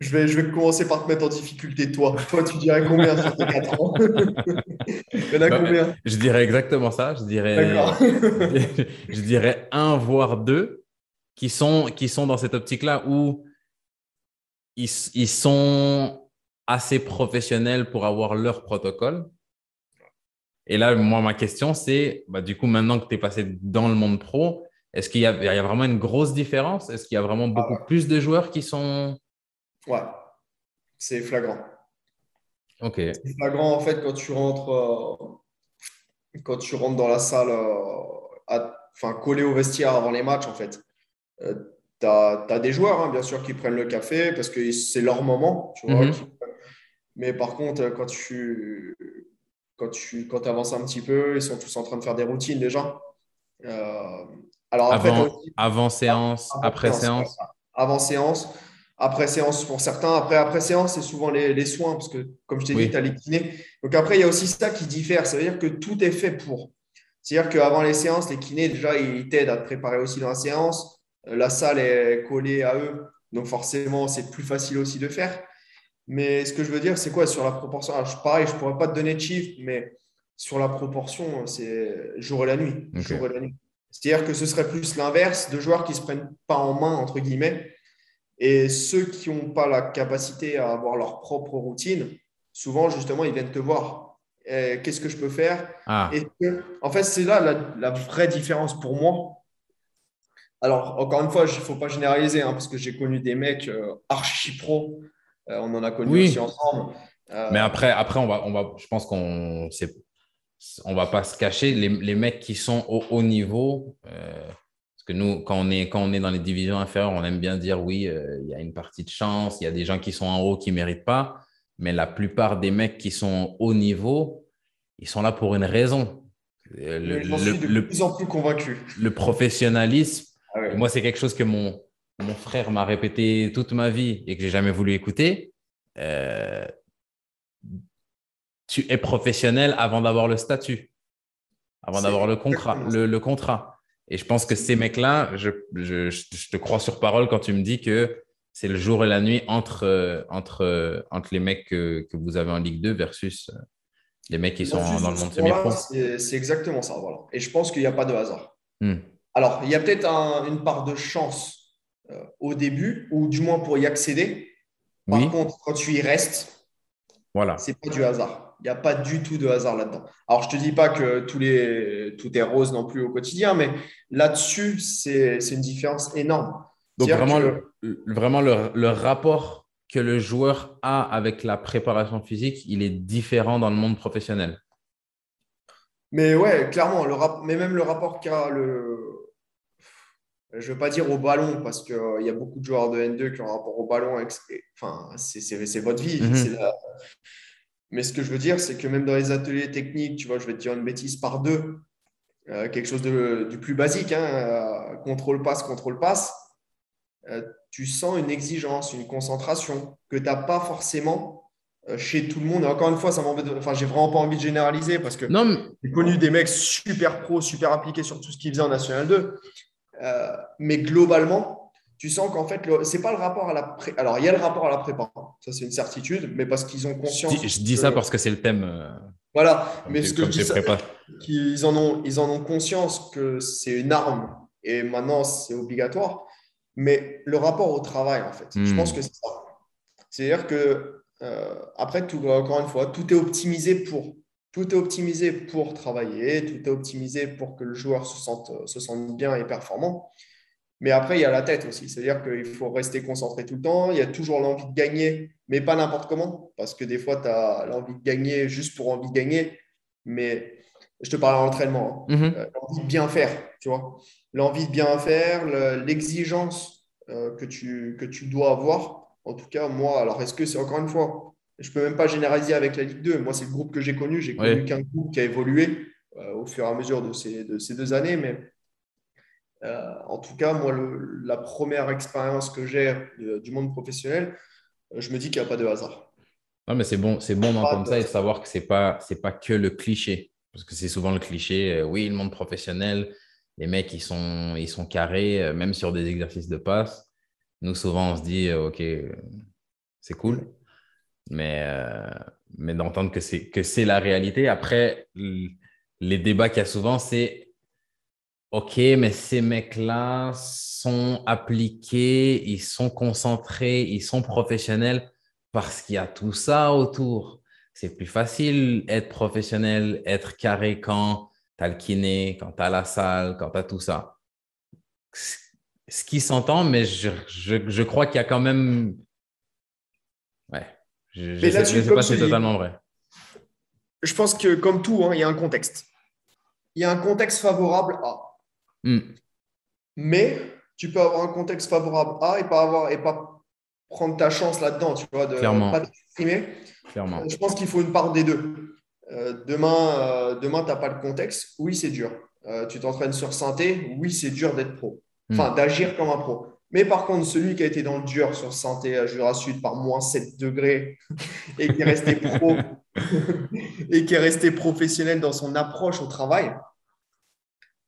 Je vais, je vais commencer par te mettre en difficulté, toi. Toi, tu dirais combien sur tes 4 ans? Il y en a bah, combien? Je dirais exactement ça. Je dirais, je dirais 1, voire 2 qui sont, qui sont dans cette optique-là où ils, ils sont assez professionnels pour avoir leur protocole. Et là, moi, ma question, c'est, bah, du coup, maintenant que tu es passé dans le monde pro, est-ce qu'il y, a vraiment une grosse différence? Est-ce qu'il y a vraiment ah beaucoup plus de joueurs qui sont. Ouais, c'est flagrant. Ok. C'est flagrant en fait quand tu rentres, euh, quand tu rentres dans la salle, euh, enfin collé au vestiaire avant les matchs en fait. Euh, tu as, des joueurs hein, bien sûr qui prennent le café parce que c'est leur moment, tu vois. Mhm. Mais par contre, quand tu, quand tu quand avances un petit peu, ils sont tous en train de faire des routines déjà. Alors avant, séance, après séance, Avant séance, après séance pour certains. Après, après séance, c'est souvent les, soins, parce que comme je t'ai dit, tu as les kinés. Donc après, il y a aussi ça qui diffère. Ça veut dire que tout est fait pour. C'est-à-dire qu'avant les séances, les kinés, déjà, ils t'aident à te préparer aussi dans la séance. Euh, la salle est collée à eux. Donc forcément, c'est plus facile aussi de faire. Mais ce que je veux dire, c'est quoi sur la proportion? Alors, Pareil, je ne pourrais pas te donner de chiffres, mais sur la proportion, c'est jour et la nuit. Jour et la nuit. C'est-à-dire que ce serait plus l'inverse de joueurs qui ne se prennent pas en main, entre guillemets. Et ceux qui n'ont pas la capacité à avoir leur propre routine, souvent, justement, ils viennent te voir. Qu'est-ce que je peux faire? Ah. En fait, c'est là la, vraie différence pour moi. Alors, encore une fois, il ne faut pas généraliser, hein, parce que j'ai connu des mecs euh, archi pro. Euh, on en a connu aussi ensemble. Euh, Mais après, après on va, on va, je pense qu'on on va pas se cacher, les, mecs qui sont au haut niveau, parce que nous, quand on, est, quand on est dans les divisions inférieures, on aime bien dire oui, il y a une partie de chance, il y a des gens qui sont en haut qui ne méritent pas, mais la plupart des mecs qui sont au niveau, ils sont là pour une raison. Le, suis de plus en plus convaincu. Le professionnalisme, ah moi, c'est quelque chose que mon, mon frère m'a répété toute ma vie et que j'ai jamais voulu écouter tu es professionnel avant d'avoir le statut, avant d'avoir le contrat, le, contrat. Et je pense que ces mecs-là, je, te crois sur parole quand tu me dis que c'est le jour et la nuit entre, entre, entre les mecs que, vous avez en Ligue 2 versus euh, les mecs qui sont dans le monde semi-pro. C'est exactement ça. Voilà. Et je pense qu'il n'y a pas de hasard. Hmm. Alors, il y a peut-être une part de chance euh, au début, ou du moins pour y accéder. Par contre, quand tu y restes, voilà. c'est pas du hasard. Il n'y a pas du tout de hasard là-dedans. Alors, je ne te dis pas que tous les, tout est rose non plus au quotidien, mais là-dessus, c'est une différence énorme. Donc, vraiment, le, vraiment le, rapport que le joueur a avec la préparation physique, il est différent dans le monde professionnel. Mais ouais, clairement, le mais même le rapport qu'a le. Je ne veux pas dire au ballon, parce qu'il y a beaucoup de joueurs de N2 qui ont un rapport au ballon. Enfin, c'est votre vie. Mhm. La mais ce que je veux dire, c'est que même dans les ateliers techniques, tu vois, je vais te dire une bêtise par deux, euh, quelque chose de, du plus basique, hein, euh, contrôle-passe, contrôle-passe, euh, tu sens une exigence, une concentration que tu n'as pas forcément chez tout le monde. Et encore une fois, ça. Enfin, j'ai vraiment pas envie de généraliser parce que j'ai connu des mecs super pros, super appliqués sur tout ce qu'ils faisaient en National 2. Mais globalement, tu sens qu'en fait, ce n'est pas le rapport à la pré... Alors, il y a le rapport à la prépa, ça c'est une certitude, mais parce qu'ils ont conscience. Je dis, ça parce que c'est le thème. Euh, voilà, mais ce que je dis, c'est qu'ils en, ont, ils en ont conscience que c'est une arme et maintenant c'est obligatoire, mais le rapport au travail, en fait, je pense hmm. que c'est ça. C'est-à-dire que, euh, après, tout, encore une fois, tout est optimisé pour. Tout est optimisé pour travailler, tout est optimisé pour que le joueur se sente, se sente bien et performant. Mais après, il y a la tête aussi. C'est-à-dire qu'il faut rester concentré tout le temps. Il y a toujours l'envie de gagner, mais pas n'importe comment. Parce que des fois, tu as l'envie de gagner juste pour envie de gagner. Mais je te parle en entraînement. Hein. Mhm. Euh, l'envie de bien faire, tu vois. L'envie de bien faire, l'exigence euh, que, tu, que tu dois avoir. En tout cas, moi, alors est-ce que c'est encore une fois, je ne peux même pas généraliser avec la Ligue 2. Moi, c'est le groupe que j'ai connu. J'ai connu qu'un groupe qui a évolué euh, au fur et à mesure de ces, de ces deux années. Mais euh, en tout cas, moi, la première expérience que j'ai du monde professionnel, euh, je me dis qu'il n'y a pas de hasard. Non, mais c'est bon, c'est bon d'entendre ça et de savoir que ce n'est pas, pas que le cliché. Parce que c'est souvent le cliché, euh, oui, le monde professionnel, les mecs, ils sont, ils sont carrés, même sur des exercices de passe. Nous, souvent, on se dit, OK, c'est cool. Mais, mais d'entendre que c'est, la réalité. Après, les débats qu'il y a souvent, c'est OK, mais ces mecs-là sont appliqués, ils sont concentrés, ils sont professionnels parce qu'il y a tout ça autour. C'est plus facile être professionnel, être carré quand tu as le kiné, quand tu as la salle, quand tu as tout ça. Ce qui s'entend, mais je, je, crois qu'il y a quand même. Ouais. Je ne sais, pas si c'est totalement vrai. Je pense que, comme tout, hein, il y a un contexte. Il y a un contexte favorable à Hmm. Mais tu peux avoir un contexte favorable à et pas, avoir, et pas prendre ta chance là-dedans, tu vois, de ne pas t'exprimer. Clairement. Je pense qu'il faut une part des deux. Euh, demain, euh, demain tu n'as pas le contexte. Oui, c'est dur. Euh, tu t'entraînes sur synthé. Oui, c'est dur d'être pro. Hmm. Enfin, d'agir comme un pro. Mais par contre, celui qui a été dans le dur sur synthé à Jura Sud par moins 7 degrés et qui est resté pro et qui est resté professionnel dans son approche au travail,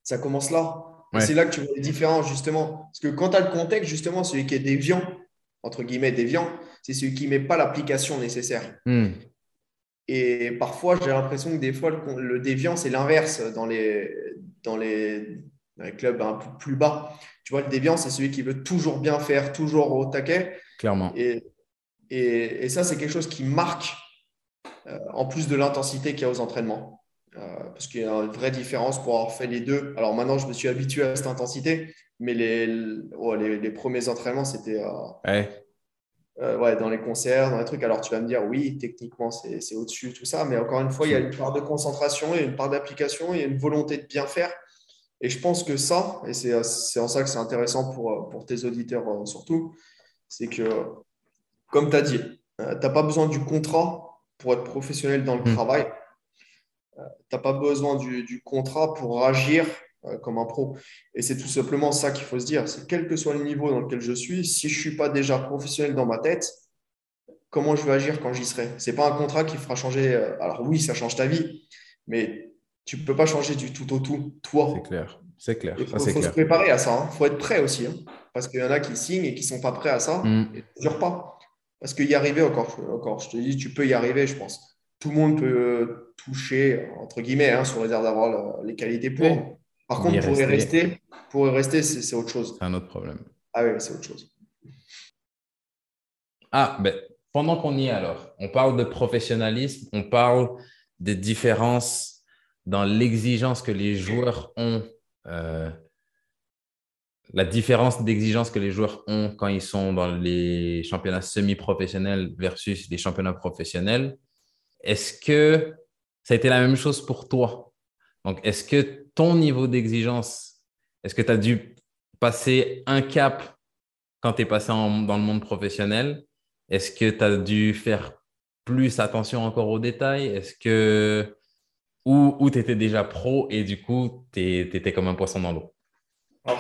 ça commence là. C'est là que tu vois les différences, justement. Parce que quand tu as le contexte, justement, celui qui est déviant, entre guillemets déviant, c'est celui qui ne met pas l'application nécessaire. Hmm. Et parfois, j'ai l'impression que des fois, le, déviant, c'est l'inverse dans les, dans, les, clubs un peu plus bas. Tu vois, le déviant, c'est celui qui veut toujours bien faire, toujours au taquet. Clairement. Et, et, ça, c'est quelque chose qui marque, euh, en plus de l'intensité qu'il y a aux entraînements. Euh, parce qu'il y a une vraie différence pour avoir fait les deux. Alors maintenant, je me suis habitué à cette intensité, mais les, les, premiers entraînements, c'était euh, ouais. dans les concerts, dans les trucs. Alors tu vas me dire, oui, techniquement, c'est au-dessus, tout ça, mais encore une fois, il y a une part de concentration, et une part d'application, il y a une volonté de bien faire. Et je pense que ça, et c'est en ça que c'est intéressant pour, pour tes auditeurs surtout, c'est que, comme tu as dit, tu n'as pas besoin du contrat pour être professionnel dans le hmm. travail tu n'as pas besoin du, contrat pour agir euh, comme un pro. Et c'est tout simplement ça qu'il faut se dire. C'est quel que soit le niveau dans lequel je suis, si je ne suis pas déjà professionnel dans ma tête, comment je vais agir quand j'y serai? Ce n'est pas un contrat qui fera changer. Euh, alors oui, ça change ta vie, mais tu ne peux pas changer du tout au tout, toi. C'est clair. C'est clair. Il faut, se préparer à ça. Il hein. faut être prêt aussi. Hein. Parce qu'il y en a qui signent et qui ne sont pas prêts à ça. Mm. Et ne dure pas. Parce qu'y arriver, encore, encore, je te dis, tu peux y arriver, je pense tout le monde peut toucher, entre guillemets, hein, sous réserve d'avoir les qualités pour. Par contre, pour y rester, pour y rester c'est autre chose. C'est un autre problème. Ah oui, c'est autre chose. Ah, ben, pendant qu'on y est alors, on parle de professionnalisme, on parle des différences dans l'exigence que les joueurs ont, euh, la différence d'exigence que les joueurs ont quand ils sont dans les championnats semi-professionnels versus les championnats professionnels. Est-ce que ça a été la même chose pour toi? Donc, est-ce que ton niveau d'exigence, est-ce que tu as dû passer un cap quand tu es passé dans le monde professionnel? Est-ce que tu as dû faire plus attention encore aux détails? Est-ce que. Ou, tu étais déjà pro et du coup, tu étais comme un poisson dans l'eau?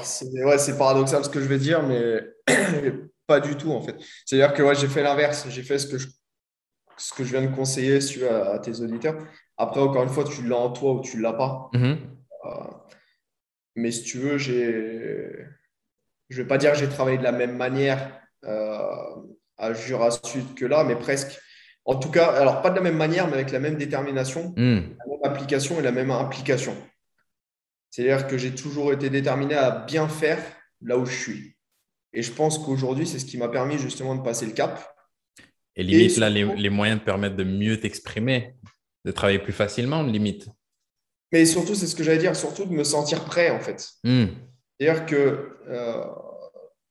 c'est paradoxal ce que je vais dire, mais pas du tout en fait. C'est-à-dire que ouais, j'ai fait l'inverse. J'ai fait ce que je ce que je viens de conseiller si à, tes auditeurs. Après, encore une fois, tu l'as en toi ou tu ne l'as pas. Mm-hmm. Euh, mais si tu veux, j'ai. Je ne vais pas dire que j'ai travaillé de la même manière euh, à Jura Sud que là, mais presque. En tout cas, alors pas de la même manière, mais avec la même détermination, mm. la même application et la même implication. C'est-à-dire que j'ai toujours été déterminé à bien faire là où je suis. Et je pense qu'aujourd'hui, c'est ce qui m'a permis justement de passer le cap et limite, là, les, moyens te permettent de mieux t'exprimer. de travailler plus facilement, limite. Mais surtout, c'est ce que j'allais dire, surtout de me sentir prêt, en fait. Hmm. C'est-à-dire que euh,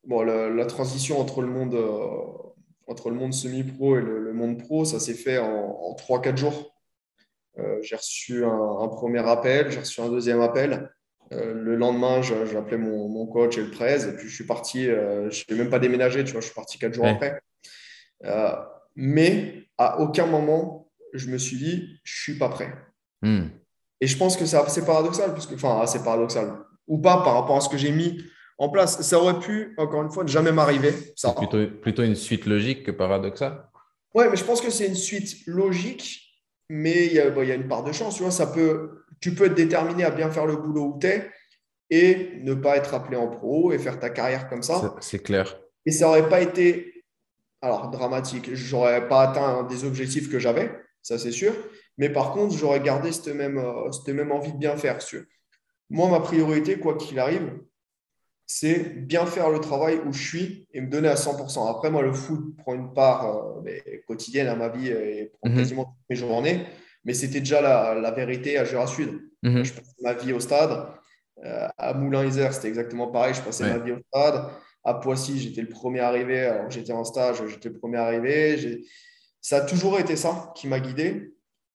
bon, la, transition entre le monde, euh, entre le monde semi-pro et le, monde pro, ça s'est fait en, 3-4 jours. Euh, j'ai reçu un, premier appel, j'ai reçu un deuxième appel. le lendemain, j'ai appelé mon, mon, coach et le prêt, et puis je suis parti, je n'ai même pas déménagé, tu vois, je suis parti 4 jours après. mais à aucun moment, je me suis dit, je ne suis pas prêt. Hmm. Et je pense que c'est assez paradoxal, parce que, enfin, assez paradoxal, ou pas par rapport à ce que j'ai mis en place. Ça aurait pu, encore une fois, ne jamais m'arriver. C'est plutôt, plutôt une suite logique que paradoxale. Ouais, mais je pense que c'est une suite logique, mais il y, a, il y, a, une part de chance. Tu vois, ça peut, tu peux être déterminé à bien faire le boulot où tu es et ne pas être appelé en pro et faire ta carrière comme ça. C'est clair. Et ça n'aurait pas été alors, dramatique. Je n'aurais pas atteint des objectifs que j'avais, ça c'est sûr. Mais par contre, j'aurais gardé cette même, euh, cette même envie de bien faire. Moi, ma priorité, quoi qu'il arrive, c'est bien faire le travail où je suis et me donner à 100%. Après, moi, le foot prend une part euh, quotidienne à ma vie et prend mhm. quasiment toutes mes journées. Mais c'était déjà la, vérité à Jura Sud. Mhm. Je passais ma vie au stade. Euh, à Moulin-Isère, c'était exactement pareil. Je passais ma vie au stade. À Poissy, j'étais le premier arrivé. Alors j'étais en stage, j'étais le premier arrivé. Ça a toujours été ça qui m'a guidé.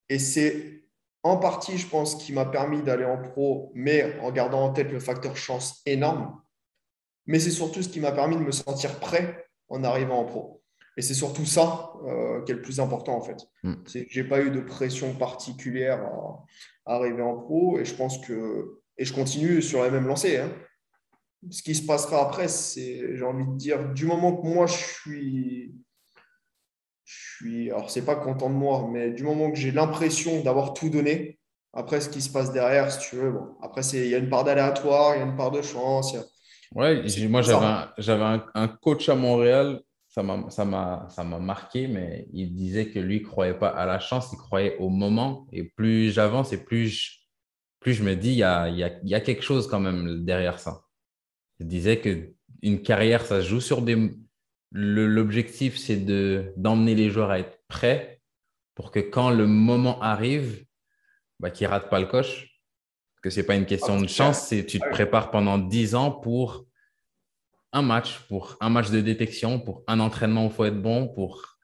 Et c'est en partie, je pense, qui m'a permis d'aller en pro, mais en gardant en tête le facteur chance énorme. Mais c'est surtout ce qui m'a permis de me sentir prêt en arrivant en pro. Et c'est surtout ça euh, qui est le plus important, en fait. Mm. C'est que je n'ai pas eu de pression particulière à, arriver en pro. Et je pense que. Et je continue sur la même lancée. Hein. Ce qui se passera après, c'est, j'ai envie de dire, du moment que moi, je suis je suis, alors c'est pas content de moi, mais du moment que j'ai l'impression d'avoir tout donné, après ce qui se passe derrière, si tu veux, bon, après il y a une part d'aléatoire, il y a une part de chance. Ouais, moi j'avais un, un, coach à Montréal, ça m'a ça m'a marqué, mais il disait que lui ne croyait pas à la chance, il croyait au moment. Et plus j'avance et plus je, plus je me dis, il y a, y, a, y a quelque chose quand même derrière ça. Il disait que une carrière, ça se joue sur des, L'objectif, c'est d'emmener les joueurs à être prêts pour que quand le moment arrive, bah, qu'ils ne ratent pas le coche. Que ce n'est pas une question ah, de chance, c'est tu te prépares pendant 10 ans pour un match, pour un match de détection, pour un entraînement où il faut être bon, pour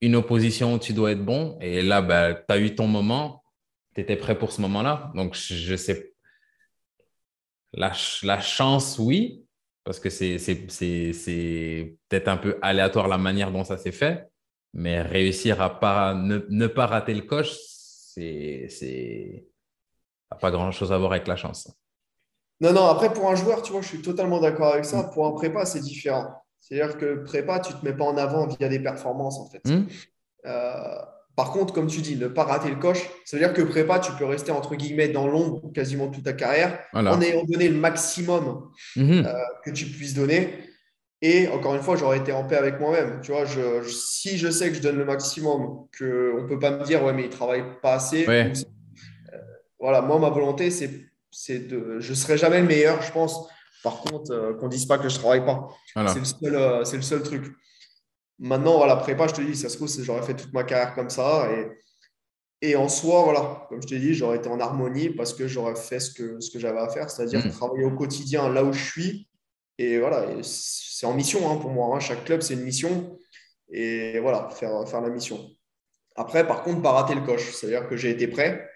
une opposition où tu dois être bon. Et là, bah, tu as eu ton moment, tu étais prêt pour ce moment-là. Donc, je sais. La, la chance, oui, parce que c'est peut-être un peu aléatoire la manière dont ça s'est fait, mais réussir à pas, ne, pas rater le coche, c'est n'a pas grand-chose à voir avec la chance. Non, non, après, pour un joueur, tu vois, je suis totalement d'accord avec ça. Pour un prépa, c'est différent. C'est-à-dire que prépa, tu ne te mets pas en avant via des performances, en fait. Hmm. Euh, par contre, comme tu dis, ne pas rater le coche, ça veut dire que prépa, tu peux rester entre guillemets dans l'ombre quasiment toute ta carrière en ayant donné le maximum mhm. euh, que tu puisses donner. Et encore une fois, j'aurais été en paix avec moi-même. Tu vois, je, si je sais que je donne le maximum, qu'on ne peut pas me dire, ouais, mais il ne travaille pas assez. Voilà, moi, ma volonté, c'est, c'est de. Je ne serai jamais le meilleur, je pense. Par contre, euh, qu'on ne dise pas que je ne travaille pas. C'est, le seul, c'est le seul truc. Maintenant, voilà, prépa, je te dis, ça se trouve, j'aurais fait toute ma carrière comme ça. Et, et en soi, voilà, comme je te dis, j'aurais été en harmonie parce que j'aurais fait ce que, ce que j'avais à faire, c'est-à-dire mm. travailler au quotidien là où je suis. Et voilà, c'est en mission hein, pour moi. Hein. Chaque club, c'est une mission. Et voilà, faire, faire la mission. Après, par contre, pas rater le coche. C'est-à-dire que j'ai été prêt.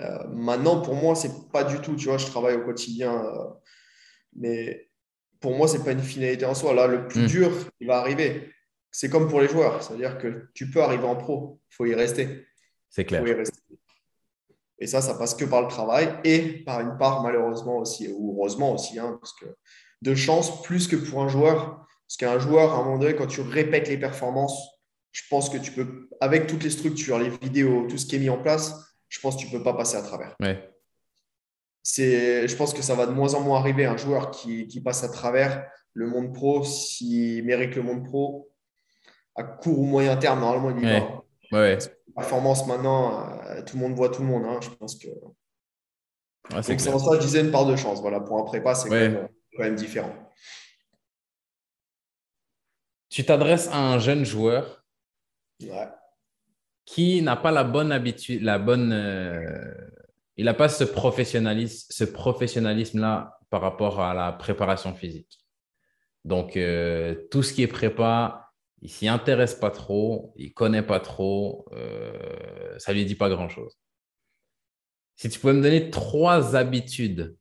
Euh, maintenant, pour moi, c'est pas du tout, tu vois, je travaille au quotidien. Euh, mais pour moi, c'est pas une finalité en soi. Là, le plus mm. dur, il va arriver c'est comme pour les joueurs, c'est-à-dire que tu peux arriver en pro, il faut y rester. C'est clair. Et ça, ça passe que par le travail et par une part, malheureusement aussi, ou heureusement aussi, hein, parce que de chance plus que pour un joueur. Parce qu'un joueur, à un moment donné, quand tu répètes les performances, je pense que tu peux, avec toutes les structures, les vidéos, tout ce qui est mis en place, je pense que tu ne peux pas passer à travers. Ouais. je pense que ça va de moins en moins arriver. Un joueur qui, qui passe à travers le monde pro, s'il mérite le monde pro, à court ou moyen terme, normalement, il y va. Performance maintenant, euh, tout le monde voit tout le monde. Hein, je pense que. c'est en ça, je disais une part de chance. Voilà, pour un prépa, c'est quand, même différent. Tu t'adresses à un jeune joueur. Qui n'a pas la bonne habitude, la bonne, euh, il n'a pas ce professionnalisme, ce professionnalisme-là par rapport à la préparation physique. Donc, euh, tout ce qui est prépa, il s'y intéresse pas trop, il connaît pas trop, euh, ça lui dit pas grand-chose. Si tu pouvais me donner trois habitudes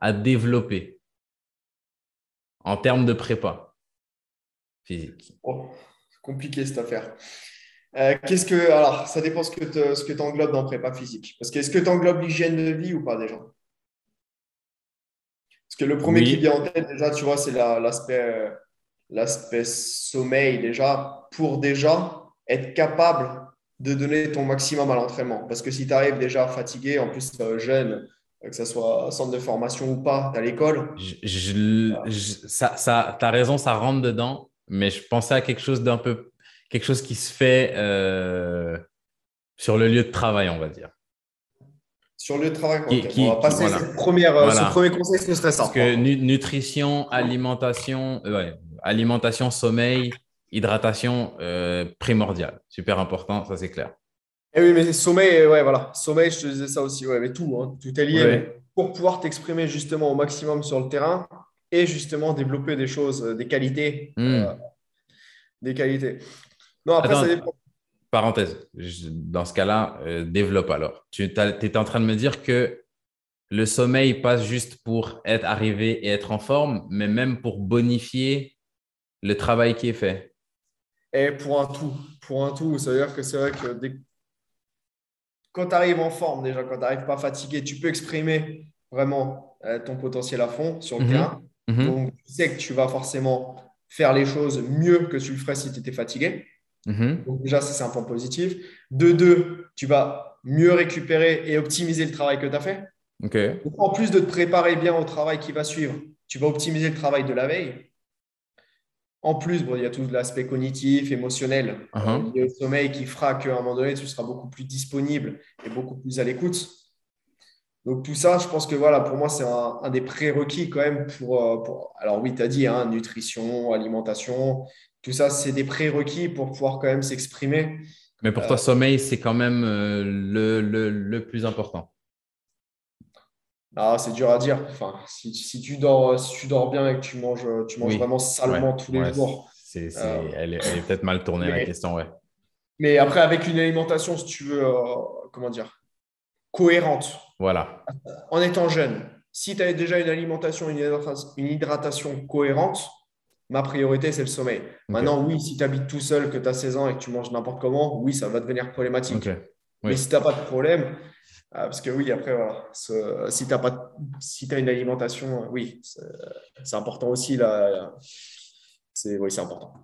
à développer en termes de prépa physique. Oh, c'est compliqué cette affaire. Euh, qu'est-ce que alors ça dépend ce que tu englobes dans prépa physique. Parce que est-ce que tu englobes l'hygiène de vie ou pas déjà Parce que le premier qui vient en tête déjà, tu vois, c'est l'aspect l'aspect sommeil déjà pour déjà être capable de donner ton maximum à l'entraînement. Parce que si tu arrives déjà fatigué, en plus jeune, que ce soit centre de formation ou pas, à l'école. Je, ça, ça, tu as raison, ça rentre dedans, mais je pensais à quelque chose d'un peu, quelque chose qui se fait euh, sur le lieu de travail, on va dire. Sur le lieu de travail, on va passer première, euh, ce premier conseil, ce serait ça. Parce que nutrition, alimentation, euh, ouais, alimentation, sommeil, hydratation euh, primordiale. Super important, ça c'est clair. Et eh oui, mais sommeil, ouais, voilà. Sommeil, je te disais ça aussi, ouais, mais tout, hein, tout est lié. Pour pouvoir t'exprimer justement au maximum sur le terrain et justement développer des choses, des qualités. Hmm. Euh, des qualités. Non, après, ça dépend. Parenthèse, dans ce cas-là, développe alors. Tu es en train de me dire que le sommeil passe juste pour être arrivé et être en forme, mais même pour bonifier le travail qui est fait Et pour un tout, pour un tout, ça veut dire que c'est vrai que quand tu arrives en forme, déjà, quand tu n'arrives pas fatigué, tu peux exprimer vraiment euh, ton potentiel à fond sur le mhm. terrain. Mhm. Donc, tu sais que tu vas forcément faire les choses mieux que tu le ferais si tu étais fatigué. Mhm. Donc, déjà, ça, c'est un point positif. De deux, tu vas mieux récupérer et optimiser le travail que tu as fait. en plus de te préparer bien au travail qui va suivre, tu vas optimiser le travail de la veille. En plus, il y a tout l'aspect cognitif, émotionnel, le sommeil qui fera qu'à un moment donné, tu seras beaucoup plus disponible et beaucoup plus à l'écoute. Donc tout ça, je pense que voilà, pour moi, c'est un, des prérequis quand même pour, euh, alors oui, tu as dit, hein, nutrition, alimentation, tout ça, c'est des prérequis pour pouvoir quand même s'exprimer. Mais pour toi, euh, sommeil, c'est quand même euh, le plus important. Ah, c'est dur à dire. Enfin, si, si, tu dors, si tu dors bien et que tu manges, tu manges vraiment salement tous les jours. C'est, euh, elle est, peut-être mal tournée la question, ouais. Mais après, avec une alimentation, si tu veux, comment dire, cohérente. Voilà. En étant jeune, si tu as déjà une alimentation, une hydratation, cohérente, ma priorité, c'est le sommeil. Maintenant, oui, si tu habites tout seul, que tu as 16 ans et que tu manges n'importe comment, oui, ça va devenir problématique. Mais si tu n'as pas de problème, ah, parce que oui, après, si tu as, pas, si as une alimentation, euh, oui, c'est important aussi. Là, c'est oui, important.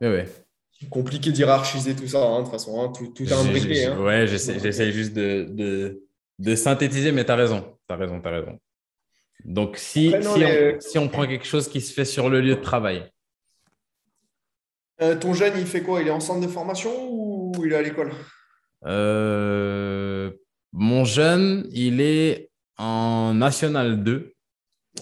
Compliqué d'hierarchiser tout ça, hein, de toute façon. Hein, tout, tout est imbriqué. Hein. Ouais, j'essaie juste de, de, de, synthétiser, mais tu as raison. Tu as raison, tu as raison. Donc, si, si, on, si, on, prend quelque chose qui se fait sur le lieu de travail. Euh, ton jeune, il fait quoi? Il est en centre de formation ou il est à l'école? Euh, mon jeune, il est en National 2.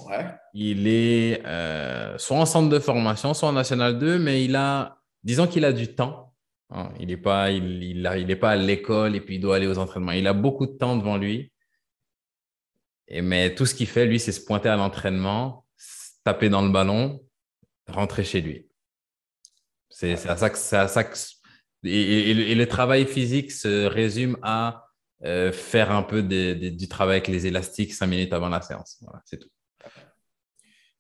Ouais. Il est euh, soit en centre de formation, soit en National 2, mais il a, disons qu'il a du temps. Hein. Il n'est pas, il, il, pas à l'école et puis il doit aller aux entraînements. Il a beaucoup de temps devant lui. Et, mais tout ce qu'il fait, lui, c'est se pointer à l'entraînement, taper dans le ballon, rentrer chez lui. C'est à ça que, à ça que et, le travail physique se résume à euh, faire un peu du travail avec les élastiques cinq minutes avant la séance. Voilà, c'est tout.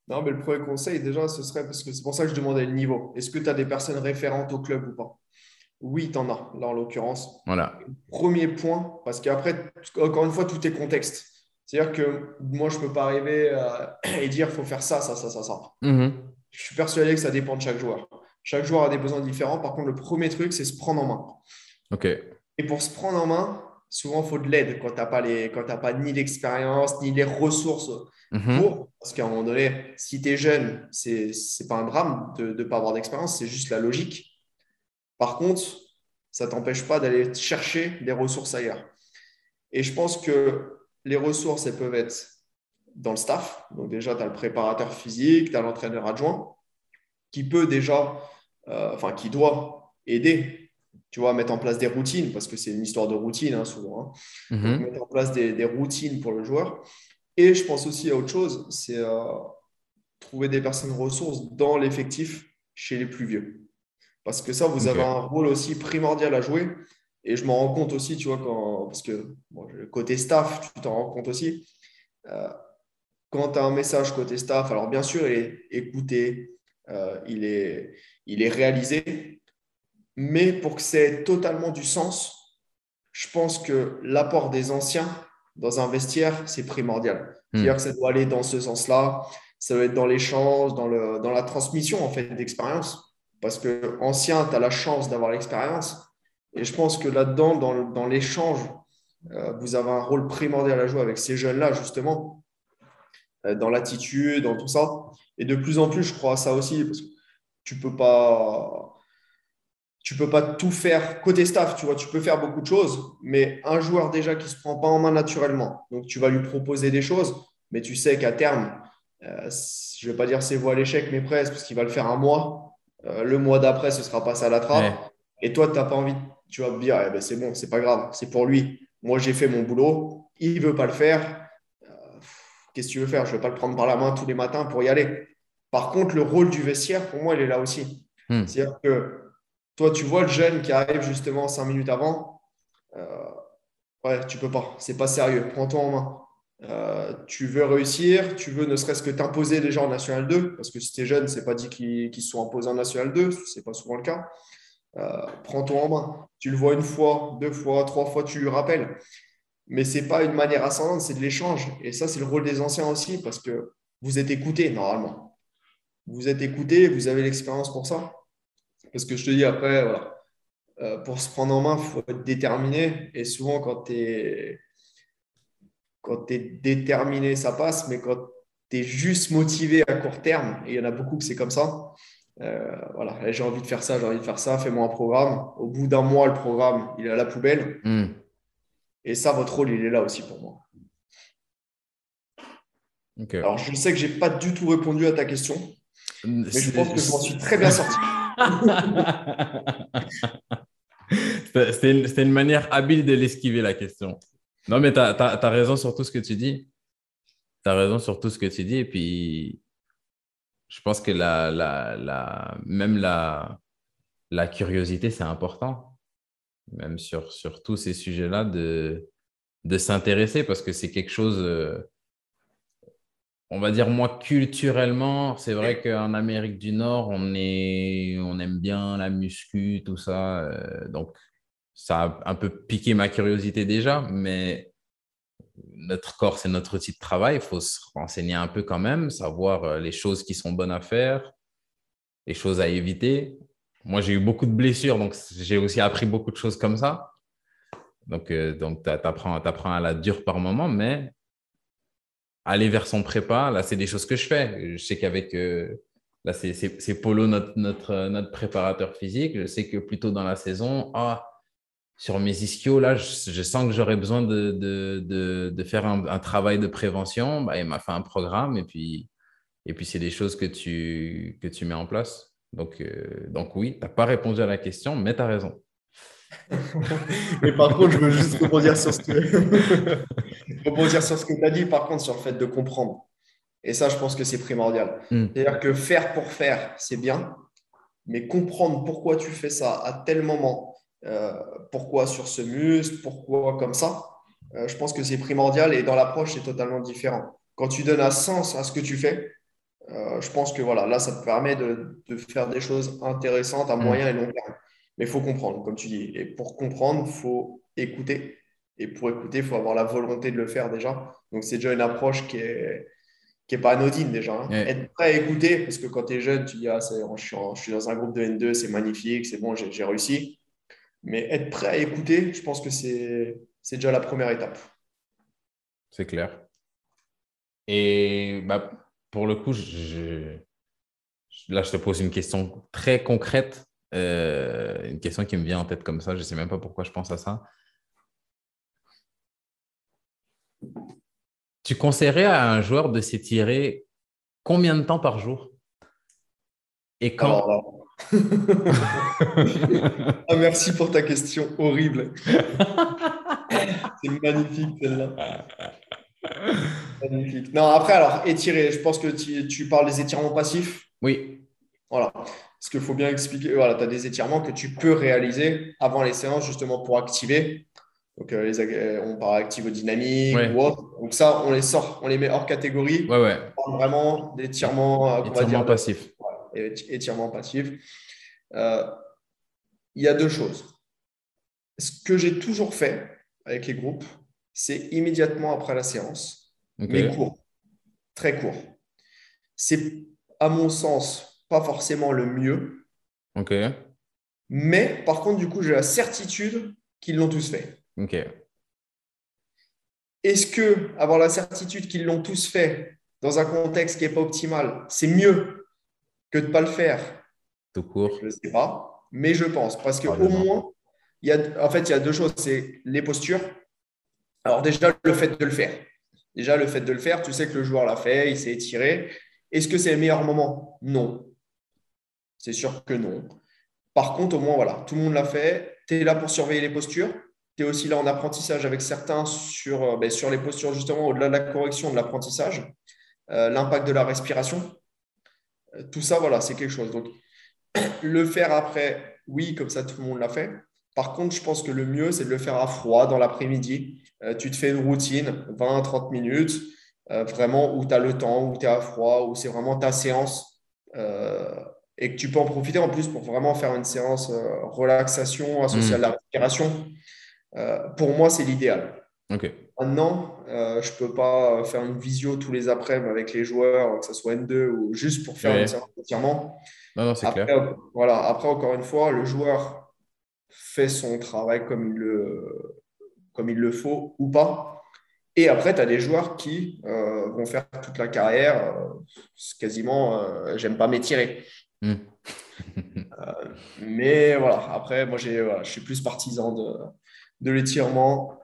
Non, mais le premier conseil, déjà, ce serait parce que c'est pour ça que je demandais le niveau. Est-ce que tu as des personnes référentes au club ou pas? Oui, tu en as, là en l'occurrence. Voilà. Premier point, parce qu'après, encore une fois, tout est contexte. C'est-à-dire que moi, je ne peux pas arriver et dire il faut faire ça, ça, ça, ça, ça. Mm-hmm. Je suis persuadé que ça dépend de chaque joueur. Chaque joueur a des besoins différents. Par contre, le premier truc, c'est se prendre en main. OK. Et pour se prendre en main, souvent, il faut de l'aide quand tu n'as pas, les, pas ni l'expérience, ni les ressources mhm. pour. Parce qu'à un moment donné, si tu es jeune, ce n'est pas un drame de ne pas avoir d'expérience, c'est juste la logique. Par contre, ça ne t'empêche pas d'aller chercher des ressources ailleurs. Et je pense que les ressources, elles peuvent être dans le staff. Donc déjà, tu as le préparateur physique, tu as l'entraîneur adjoint, qui peut déjà, euh, enfin, qui doit aider tu vois, mettre en place des routines, parce que c'est une histoire de routine hein, souvent. Hein. Mhm. mettre en place des, routines pour le joueur. Et je pense aussi à autre chose, c'est euh, trouver des personnes ressources dans l'effectif chez les plus vieux. Parce que ça, vous avez un rôle aussi primordial à jouer. Et je m'en rends compte aussi, tu vois, quand, parce que côté staff, tu t'en rends compte aussi. Euh, quand tu as un message côté staff, alors bien sûr, écouté, euh, il, est, il est réalisé, mais pour que c'est totalement du sens, je pense que l'apport des anciens dans un vestiaire, c'est primordial. Hmm. C'est-à-dire que ça doit aller dans ce sens-là, ça doit être dans l'échange, dans, le, dans la transmission en fait d'expérience. Parce que ancien, tu as la chance d'avoir l'expérience. Et je pense que là-dedans, dans, dans l'échange, euh, vous avez un rôle primordial à jouer avec ces jeunes-là, justement, dans l'attitude, dans tout ça. Et de plus en plus, je crois à ça aussi, parce que tu peux pas tu peux pas tout faire côté staff, tu vois, tu peux faire beaucoup de choses, mais un joueur déjà qui se prend pas en main naturellement, donc tu vas lui proposer des choses, mais tu sais qu'à terme, euh, je vais pas dire c'est voie à l'échec, mais presque, parce qu'il va le faire un mois, euh, le mois d'après, ce sera passé à la trappe, et toi, tu n'as pas envie, tu vas te dire, eh ben, c'est bon, c'est pas grave, c'est pour lui. Moi, j'ai fait mon boulot, il veut pas le faire. Qu'est-ce que tu veux faire? Je vais pas le prendre par la main tous les matins pour y aller. Par contre, le rôle du vestiaire, pour moi, il est là aussi. Hmm. C'est-à-dire que toi, tu vois le jeune qui arrive justement cinq minutes avant. Euh, ouais, tu peux pas. C'est pas sérieux. Prends-toi en main. Euh, tu veux réussir, tu veux ne serait-ce que t'imposer déjà en National 2, parce que si tu es jeune, c'est pas dit qu'ils se sont imposés en National 2, c'est pas souvent le cas. Euh, prends-toi en main. Tu le vois une fois, deux fois, trois fois, tu lui rappelles. Mais c'est pas une manière ascendante, c'est de l'échange. Et ça, c'est le rôle des anciens aussi, parce que vous êtes écoutés normalement. Vous êtes écoutés, vous avez l'expérience pour ça. Parce que je te dis après, euh, pour se prendre en main, il faut être déterminé. Et souvent, quand tu es, déterminé, ça passe. Mais quand tu es juste motivé à court terme, et il y en a beaucoup que c'est comme ça, euh, voilà, j'ai envie de faire ça, j'ai envie de faire ça, fais-moi un programme. Au bout d'un mois, le programme, il est à la poubelle. Hmm. Et ça, votre rôle, il est là aussi pour moi. Alors, je sais que je n'ai pas du tout répondu à ta question, mais je pense que je m'en suis très bien sorti. C'était une, manière habile de l'esquiver, la question. Non, mais tu as, raison sur tout ce que tu dis. Tu as raison sur tout ce que tu dis. Et puis, je pense que la, la, la même la, la curiosité, c'est important. Même sur, sur tous ces sujets-là, de, de s'intéresser parce que c'est quelque chose. Euh, on va dire, moi, culturellement, c'est vrai qu'en Amérique du Nord, on, est, on aime bien la muscu, tout ça. Euh, donc, ça a un peu piqué ma curiosité déjà, mais notre corps, c'est notre outil de travail. Il faut se renseigner un peu quand même, savoir euh, les choses qui sont bonnes à faire, les choses à éviter. Moi, j'ai eu beaucoup de blessures, donc j'ai aussi appris beaucoup de choses comme ça. Donc, euh, donc tu apprends, à la dure par moment, mais aller vers son prépa, là, c'est des choses que je fais. Je sais qu'avec, euh, là, c'est Polo, notre, notre, notre préparateur physique. Je sais que plutôt dans la saison, ah, sur mes ischios, là, je, sens que j'aurais besoin de, de, de, faire un, travail de prévention. Bah, il m'a fait un programme et puis, et puis c'est des choses que tu, que tu mets en place. Donc, euh, donc oui, tu n'as pas répondu à la question, mais tu as raison. Mais par contre, je veux juste rebondir sur ce que, rebondir sur ce que tu as dit, par contre, sur le fait de comprendre. Et ça, je pense que c'est primordial. Hmm. C'est-à-dire que faire pour faire, c'est bien, mais comprendre pourquoi tu fais ça à tel moment, euh, pourquoi sur ce muscle, pourquoi comme ça, euh, je pense que c'est primordial et dans l'approche, c'est totalement différent. Quand tu donnes un sens à ce que tu fais, euh, je pense que voilà, là, ça te permet de, de faire des choses intéressantes à hmm. moyen et long terme. Mais il faut comprendre, comme tu dis. Et pour comprendre, il faut écouter. Et pour écouter, il faut avoir la volonté de le faire déjà. Donc, c'est déjà une approche qui est, qui est pas anodine déjà. Hein. Être prêt à écouter, parce que quand tu es jeune, tu dis ah, je, suis je, suis dans un groupe de N2, c'est magnifique, c'est bon, j'ai réussi. Mais être prêt à écouter, je pense que c'est déjà la première étape. C'est clair. Et bah, pour le coup, je, là, je te pose une question très concrète. Euh, une question qui me vient en tête comme ça, je ne sais même pas pourquoi je pense à ça. Tu conseillerais à un joueur de s'étirer combien de temps par jour? Et quand? Ah, merci pour ta question horrible. C'est magnifique celle-là. Magnifique. Non, après, alors, étirer, je pense que tu, tu parles des étirements passifs. Oui. Voilà. Parce qu'il faut bien expliquer, voilà, tu as des étirements que tu peux réaliser avant les séances, justement pour activer. Donc, euh, les, euh, on parle activo-dynamique Ouais. ou autre. Donc, ça, on les sort, on les met hors catégorie. Ouais, ouais. On parle vraiment d'étirements, euh, qu'on va Étirement dire, passif. et étirement passif. Euh, il y a deux choses. Ce que j'ai toujours fait avec les groupes, c'est immédiatement après la séance, mais court, très court. C'est, à mon sens, pas forcément le mieux, Ok. mais par contre, du coup, j'ai la certitude qu'ils l'ont tous fait. Ok. Est-ce que avoir la certitude qu'ils l'ont tous fait dans un contexte qui n'est pas optimal, c'est mieux que de ne pas le faire? Tout court. Je ne sais pas, mais je pense. Parce qu'au Probablement. moins, il y a, en fait, il y a deux choses. C'est les postures. Alors déjà, le fait de le faire. Déjà, le fait de le faire, tu sais que le joueur l'a fait, il s'est étiré. Est-ce que c'est le meilleur moment? Non. C'est sûr que non. Par contre, au moins, voilà, tout le monde l'a fait. Tu es là pour surveiller les postures. Tu es aussi là en apprentissage avec certains sur, euh, ben, sur les postures, justement, au-delà de la correction, de l'apprentissage, Euh, l'impact de la respiration. Euh, tout ça, voilà, c'est quelque chose. Donc, le faire après, oui, comme ça, tout le monde l'a fait. Par contre, je pense que le mieux, c'est de le faire à froid dans l'après-midi. Euh, tu te fais une routine, 20-30 minutes, euh, vraiment où tu as le temps, où tu es à froid, où c'est vraiment ta séance. euh, et que tu peux en profiter en plus pour vraiment faire une séance relaxation associée Mm. à la respiration. Pour moi, c'est l'idéal. Ok. Maintenant, euh, je ne peux pas faire une visio tous les après-midi avec les joueurs, que ce soit N2 ou juste pour faire Ouais. une séance d'étirement. Non, non, c'est Après, clair. euh, voilà. Après, encore une fois, le joueur fait son travail comme il le, comme il le faut ou pas. Et après, tu as des joueurs qui euh, vont faire toute la carrière, euh, c'est quasiment, euh, j'aime pas m'étirer. Hmm. Mais voilà, après, moi, j'ai, voilà, je suis plus partisan de, de l'étirement,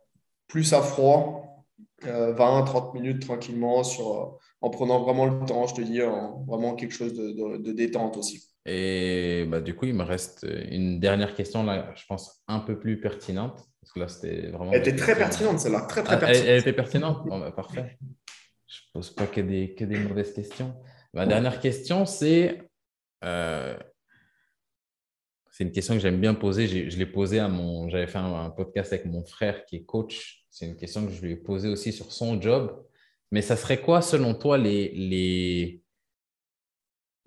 plus à froid, euh, 20-30 minutes tranquillement, sur, en prenant vraiment le temps, je te dis, en- vraiment quelque chose de, de- de détente aussi. Et bah, du coup, il me reste une dernière question, là, je pense, un peu plus pertinente. Parce que là, c'était vraiment. Elle était très pertinente, celle-là, très, très Ah, elle, pertinente. elle était pertinente Bon, bah, Parfait. Je ne pose pas que des, que des mauvaises questions. Ma dernière question, c'est. euh, c'est une question que j'aime bien poser. Je l'ai posée à mon. J'avais fait un, un podcast avec mon frère qui est coach. C'est une question que je lui ai posée aussi sur son job. Mais ça serait quoi, selon toi, les, les,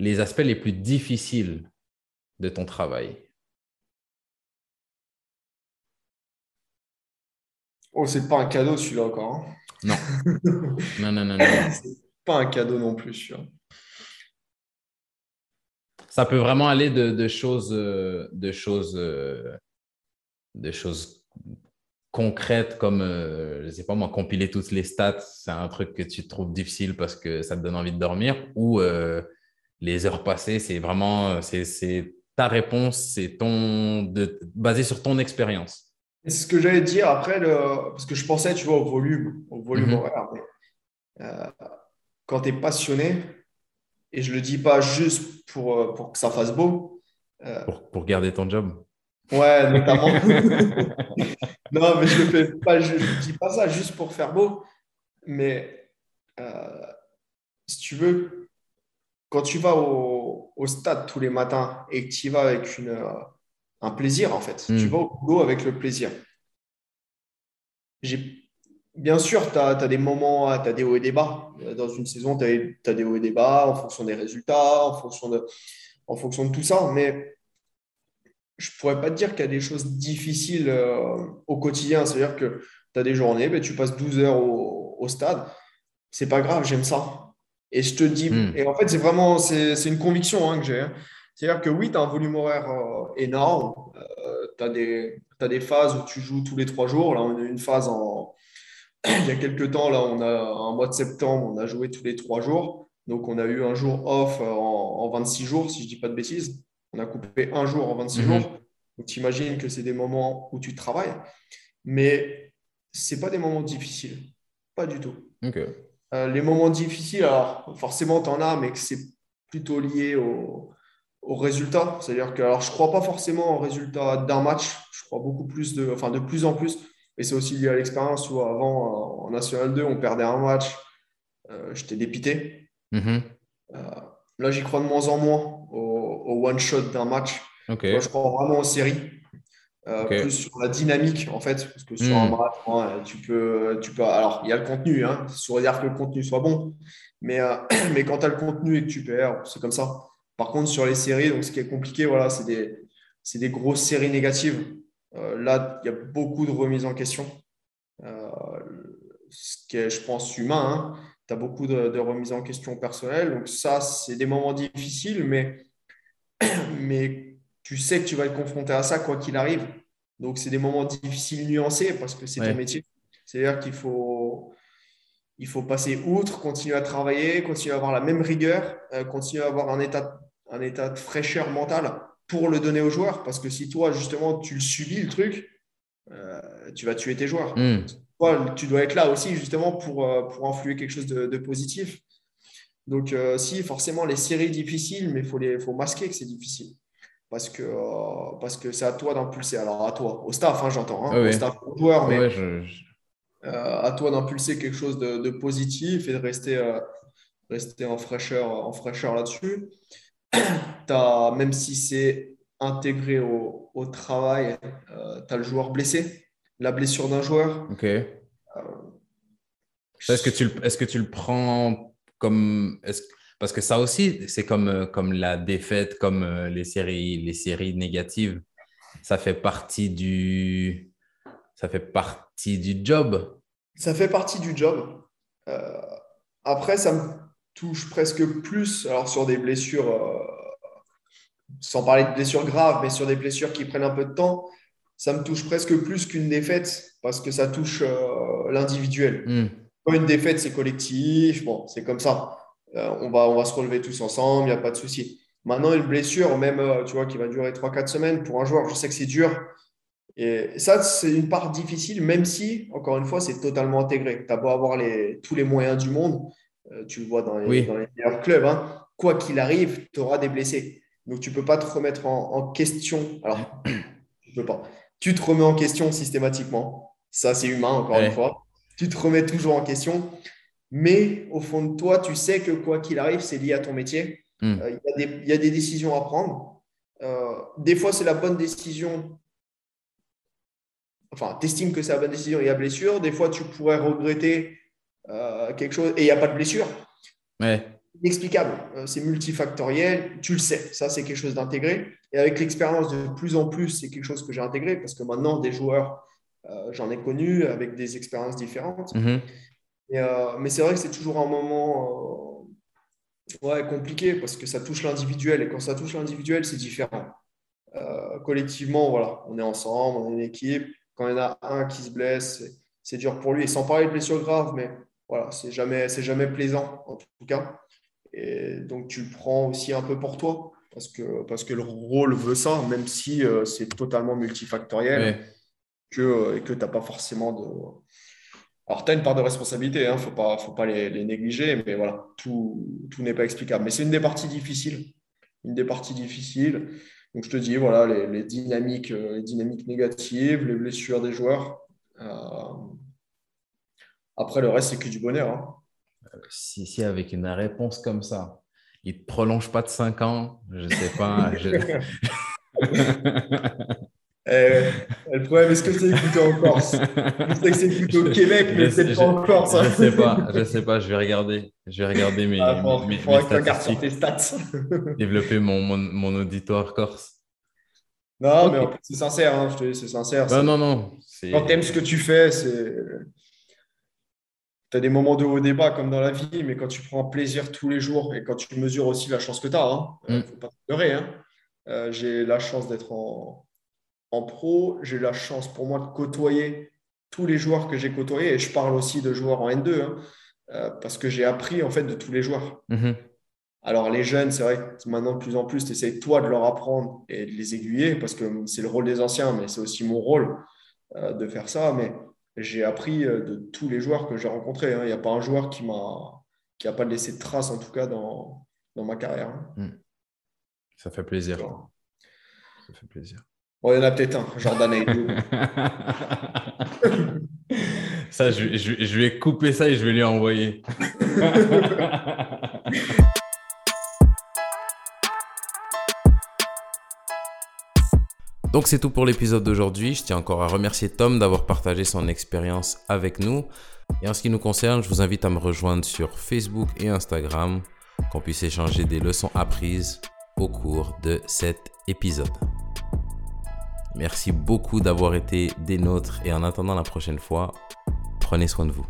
les aspects les plus difficiles de ton travail? Oh, c'est pas un cadeau celui-là encore. hein. Non. Non, non, non, non. C'est pas un cadeau non plus, celui-là. Ça peut vraiment aller de, de choses, de choses, de choses concrètes comme, euh, je ne sais pas moi, compiler toutes les stats, c'est un truc que tu trouves difficile parce que ça te donne envie de dormir, ou euh, les heures passées, c'est vraiment, c'est, c'est ta réponse, c'est ton, de, basé sur ton expérience. C'est ce que j'allais dire après, le... parce que je pensais, tu vois, au volume, au volume Mhm. horaire. mais, euh, quand tu es passionné, et je le dis pas juste pour, euh, pour que ça fasse beau, euh, Pour, pour garder ton job. ouais, notamment. non, mais je ne fais pas, je, je dis pas ça juste pour faire beau, mais euh, si tu veux, quand tu vas au, au stade tous les matins et que tu y vas avec une, euh, un plaisir, en fait, tu vas au boulot avec le plaisir. Bien sûr, tu as, des moments, tu as des hauts et des bas. Euh, Dans une saison, tu as, des hauts et des bas en fonction des résultats, en fonction de, en fonction de tout ça. Mais je ne pourrais pas te dire qu'il y a des choses difficiles euh, au quotidien. C'est-à-dire que tu as des journées, ben, tu passes 12 heures au, au stade. C'est pas grave, j'aime ça. Et je te dis, Mm. et en fait, c'est vraiment, c'est c'est une conviction hein, que j'ai. hein. C'est-à-dire que oui, tu as un volume horaire euh, énorme. tu as, des phases où tu joues tous les trois jours. Là, on a eu une phase en. Il y a quelques temps, là, on a un mois de septembre, on a joué tous les trois jours. Donc, on a eu un jour off euh, en, en 26 jours, si je ne dis pas de bêtises. On a coupé un jour en 26 Mhm. jours. Donc, tu imagines que c'est des moments où tu travailles. Mais ce pas des moments difficiles. Pas du tout. Ok. Euh, les moments difficiles, alors forcément, tu en as, mais que c'est plutôt lié au, au résultat. C'est-à-dire que, alors, je ne crois pas forcément au résultat d'un match. Je crois beaucoup plus de, enfin, de plus en plus. Et c'est aussi lié à l'expérience. Tu avant, en National 2, on perdait un match. Euh, j'étais dépité. Mm-hmm. Euh, là, j'y crois de moins en moins au, one-shot d'un match. je crois vraiment aux séries. Euh, plus sur la dynamique en fait parce que sur un mm. match tu peux tu peux alors il y a le contenu hein, sous réserve que le contenu soit bon mais mais quand tu as le contenu et que tu perds c'est comme ça par contre, sur les séries, donc ce qui est compliqué, voilà, c'est des, des, grosses séries négatives. Euh, là, il y a beaucoup de remises en question. Euh, ce qui est, je pense, humain. Hein. Tu as beaucoup de, remises en question personnelles. Donc, ça, c'est des moments difficiles, mais, mais tu sais que tu vas être confronté à ça quoi qu'il arrive. Donc, c'est des moments difficiles, nuancés, parce que c'est ton métier. C'est-à-dire qu'il faut, il faut passer outre, continuer à travailler, continuer à avoir la même rigueur, euh, continuer à avoir un état un état de fraîcheur mentale pour le donner aux joueurs. Parce que si toi, justement, tu le subis, le truc, euh, tu vas tuer tes joueurs. Hmm. Toi, tu dois être là aussi, justement, pour, euh, pour influer quelque chose de, positif. Donc, si, forcément, les séries difficiles, mais il faut, faut masquer que c'est difficile. Parce que parce que c'est à toi d'impulser. Alors, à toi, au staff, hein, j'entends, hein, au staff, aux joueurs, mais à toi d'impulser quelque chose de, de, positif et de rester, rester en fraîcheur, en fraîcheur là-dessus. même si c'est intégré au, au travail, euh, tu as le joueur blessé, la blessure d'un joueur. Ok. Euh, est-ce que, tu, est que tu le prends comme. Parce que ça aussi, c'est comme, euh, comme la défaite, comme les séries, les séries négatives. Ça fait partie du. Ça fait partie du job. Ça fait partie du job. après, ça me touche presque plus, alors sur des blessures, euh, sans parler de blessures graves, mais sur des blessures qui prennent un peu de temps, ça me touche presque plus qu'une défaite parce que ça touche euh, l'individuel. Hmm. une défaite, c'est collectif, bon, c'est comme ça. Euh, on, va, on va se relever tous ensemble, il n'y a pas de souci. Maintenant, une blessure, même tu vois, qui va durer 3-4 semaines pour un joueur, je sais que c'est dur. Et ça, c'est une part difficile, même si, encore une fois, c'est totalement intégré. Tu as beau avoir les, tous les moyens du monde, euh, tu le vois dans les, meilleurs clubs, hein. quoi qu'il arrive, tu auras des blessés. Donc, tu ne peux pas te remettre en, question. Alors, tu peux pas. Tu te remets en question systématiquement. Ça, c'est humain, encore une fois. Tu te remets toujours en question. Mais au fond de toi, tu sais que quoi qu'il arrive, c'est lié à ton métier. Hmm. Euh, il y, a des décisions à prendre. Euh, des fois, c'est la bonne décision. Enfin, tu estimes que c'est la bonne décision, il y a blessure. Des fois, tu pourrais regretter euh, quelque chose et il n'y a pas de blessure. Ouais. Inexplicable. C'est multifactoriel. Tu le sais. Ça, c'est quelque chose d'intégré. Et avec l'expérience de plus en plus, c'est quelque chose que j'ai intégré parce que maintenant, des joueurs, j'en ai connu avec des expériences différentes. Mm-hmm. mais c'est vrai que c'est toujours un moment ouais, compliqué parce que ça touche l'individuel. Et quand ça touche l'individuel, c'est différent. collectivement, voilà, on est ensemble, on est une équipe. Quand il y en a un qui se blesse, c'est dur pour lui. Et sans parler de blessures graves, mais voilà, c'est jamais, c'est jamais plaisant en tout cas. Et donc tu le prends aussi un peu pour toi parce que, parce que le rôle veut ça, même si euh, c'est totalement multifactoriel que, euh, et que tu n'as pas forcément de. Alors, tu as une part de responsabilité, il hein, ne faut pas, faut pas les, négliger, mais voilà, tout, tout n'est pas explicable. Mais c'est une des parties difficiles. Une des parties difficiles. Donc, je te dis, voilà, les, les dynamiques, euh, les dynamiques négatives, les blessures des joueurs. Après, le reste, c'est que du bonheur. Hein. Si, si, avec une réponse comme ça, il ne te prolonge pas de 5 ans, je ne sais pas. Eh, le problème, est-ce que c'est écouté en Corse? Je sais que c'est écouté au Québec, mais c'est pas en Corse. Hein. Je sais pas, je sais pas, je vais regarder. Je vais regarder mes, ah, mes, statistiques. tes stats. développer mon, mon, mon, auditoire corse. Non, mais c'est sincère, hein, je te dis, c'est sincère. Non, non, non. Quand tu aimes ce que tu fais, c'est tu as des moments de haut débat comme dans la vie, mais quand tu prends plaisir tous les jours et quand tu mesures aussi la chance que tu as, il ne faut pas pleurer. Hein. Euh, j'ai la chance d'être en, pro, j'ai la chance pour moi de côtoyer tous les joueurs que j'ai côtoyés et je parle aussi de joueurs en N2 hein, euh, parce que j'ai appris en fait de tous les joueurs. Mm-hmm. Alors les jeunes, c'est vrai que maintenant de plus en plus, tu essaies toi de leur apprendre et de les aiguiller parce que c'est le rôle des anciens, mais c'est aussi mon rôle euh, de faire ça. Mais j'ai appris euh, de tous les joueurs que j'ai rencontrés. Hein. Il n'y a pas un joueur qui m'a qui n'a pas laissé de traces, en tout cas, dans, dans ma carrière. Hein. Hmm. Ça fait plaisir. Ça fait plaisir. Il y en a peut-être un, Jordan Aidou. ça, je, je, vais couper ça et je vais lui envoyer. Donc c'est tout pour l'épisode d'aujourd'hui. Je tiens encore à remercier Tom d'avoir partagé son expérience avec nous. Et en ce qui nous concerne, je vous invite à me rejoindre sur Facebook et Instagram, qu'on puisse échanger des leçons apprises au cours de cet épisode. Merci beaucoup d'avoir été des nôtres et en attendant la prochaine fois, prenez soin de vous.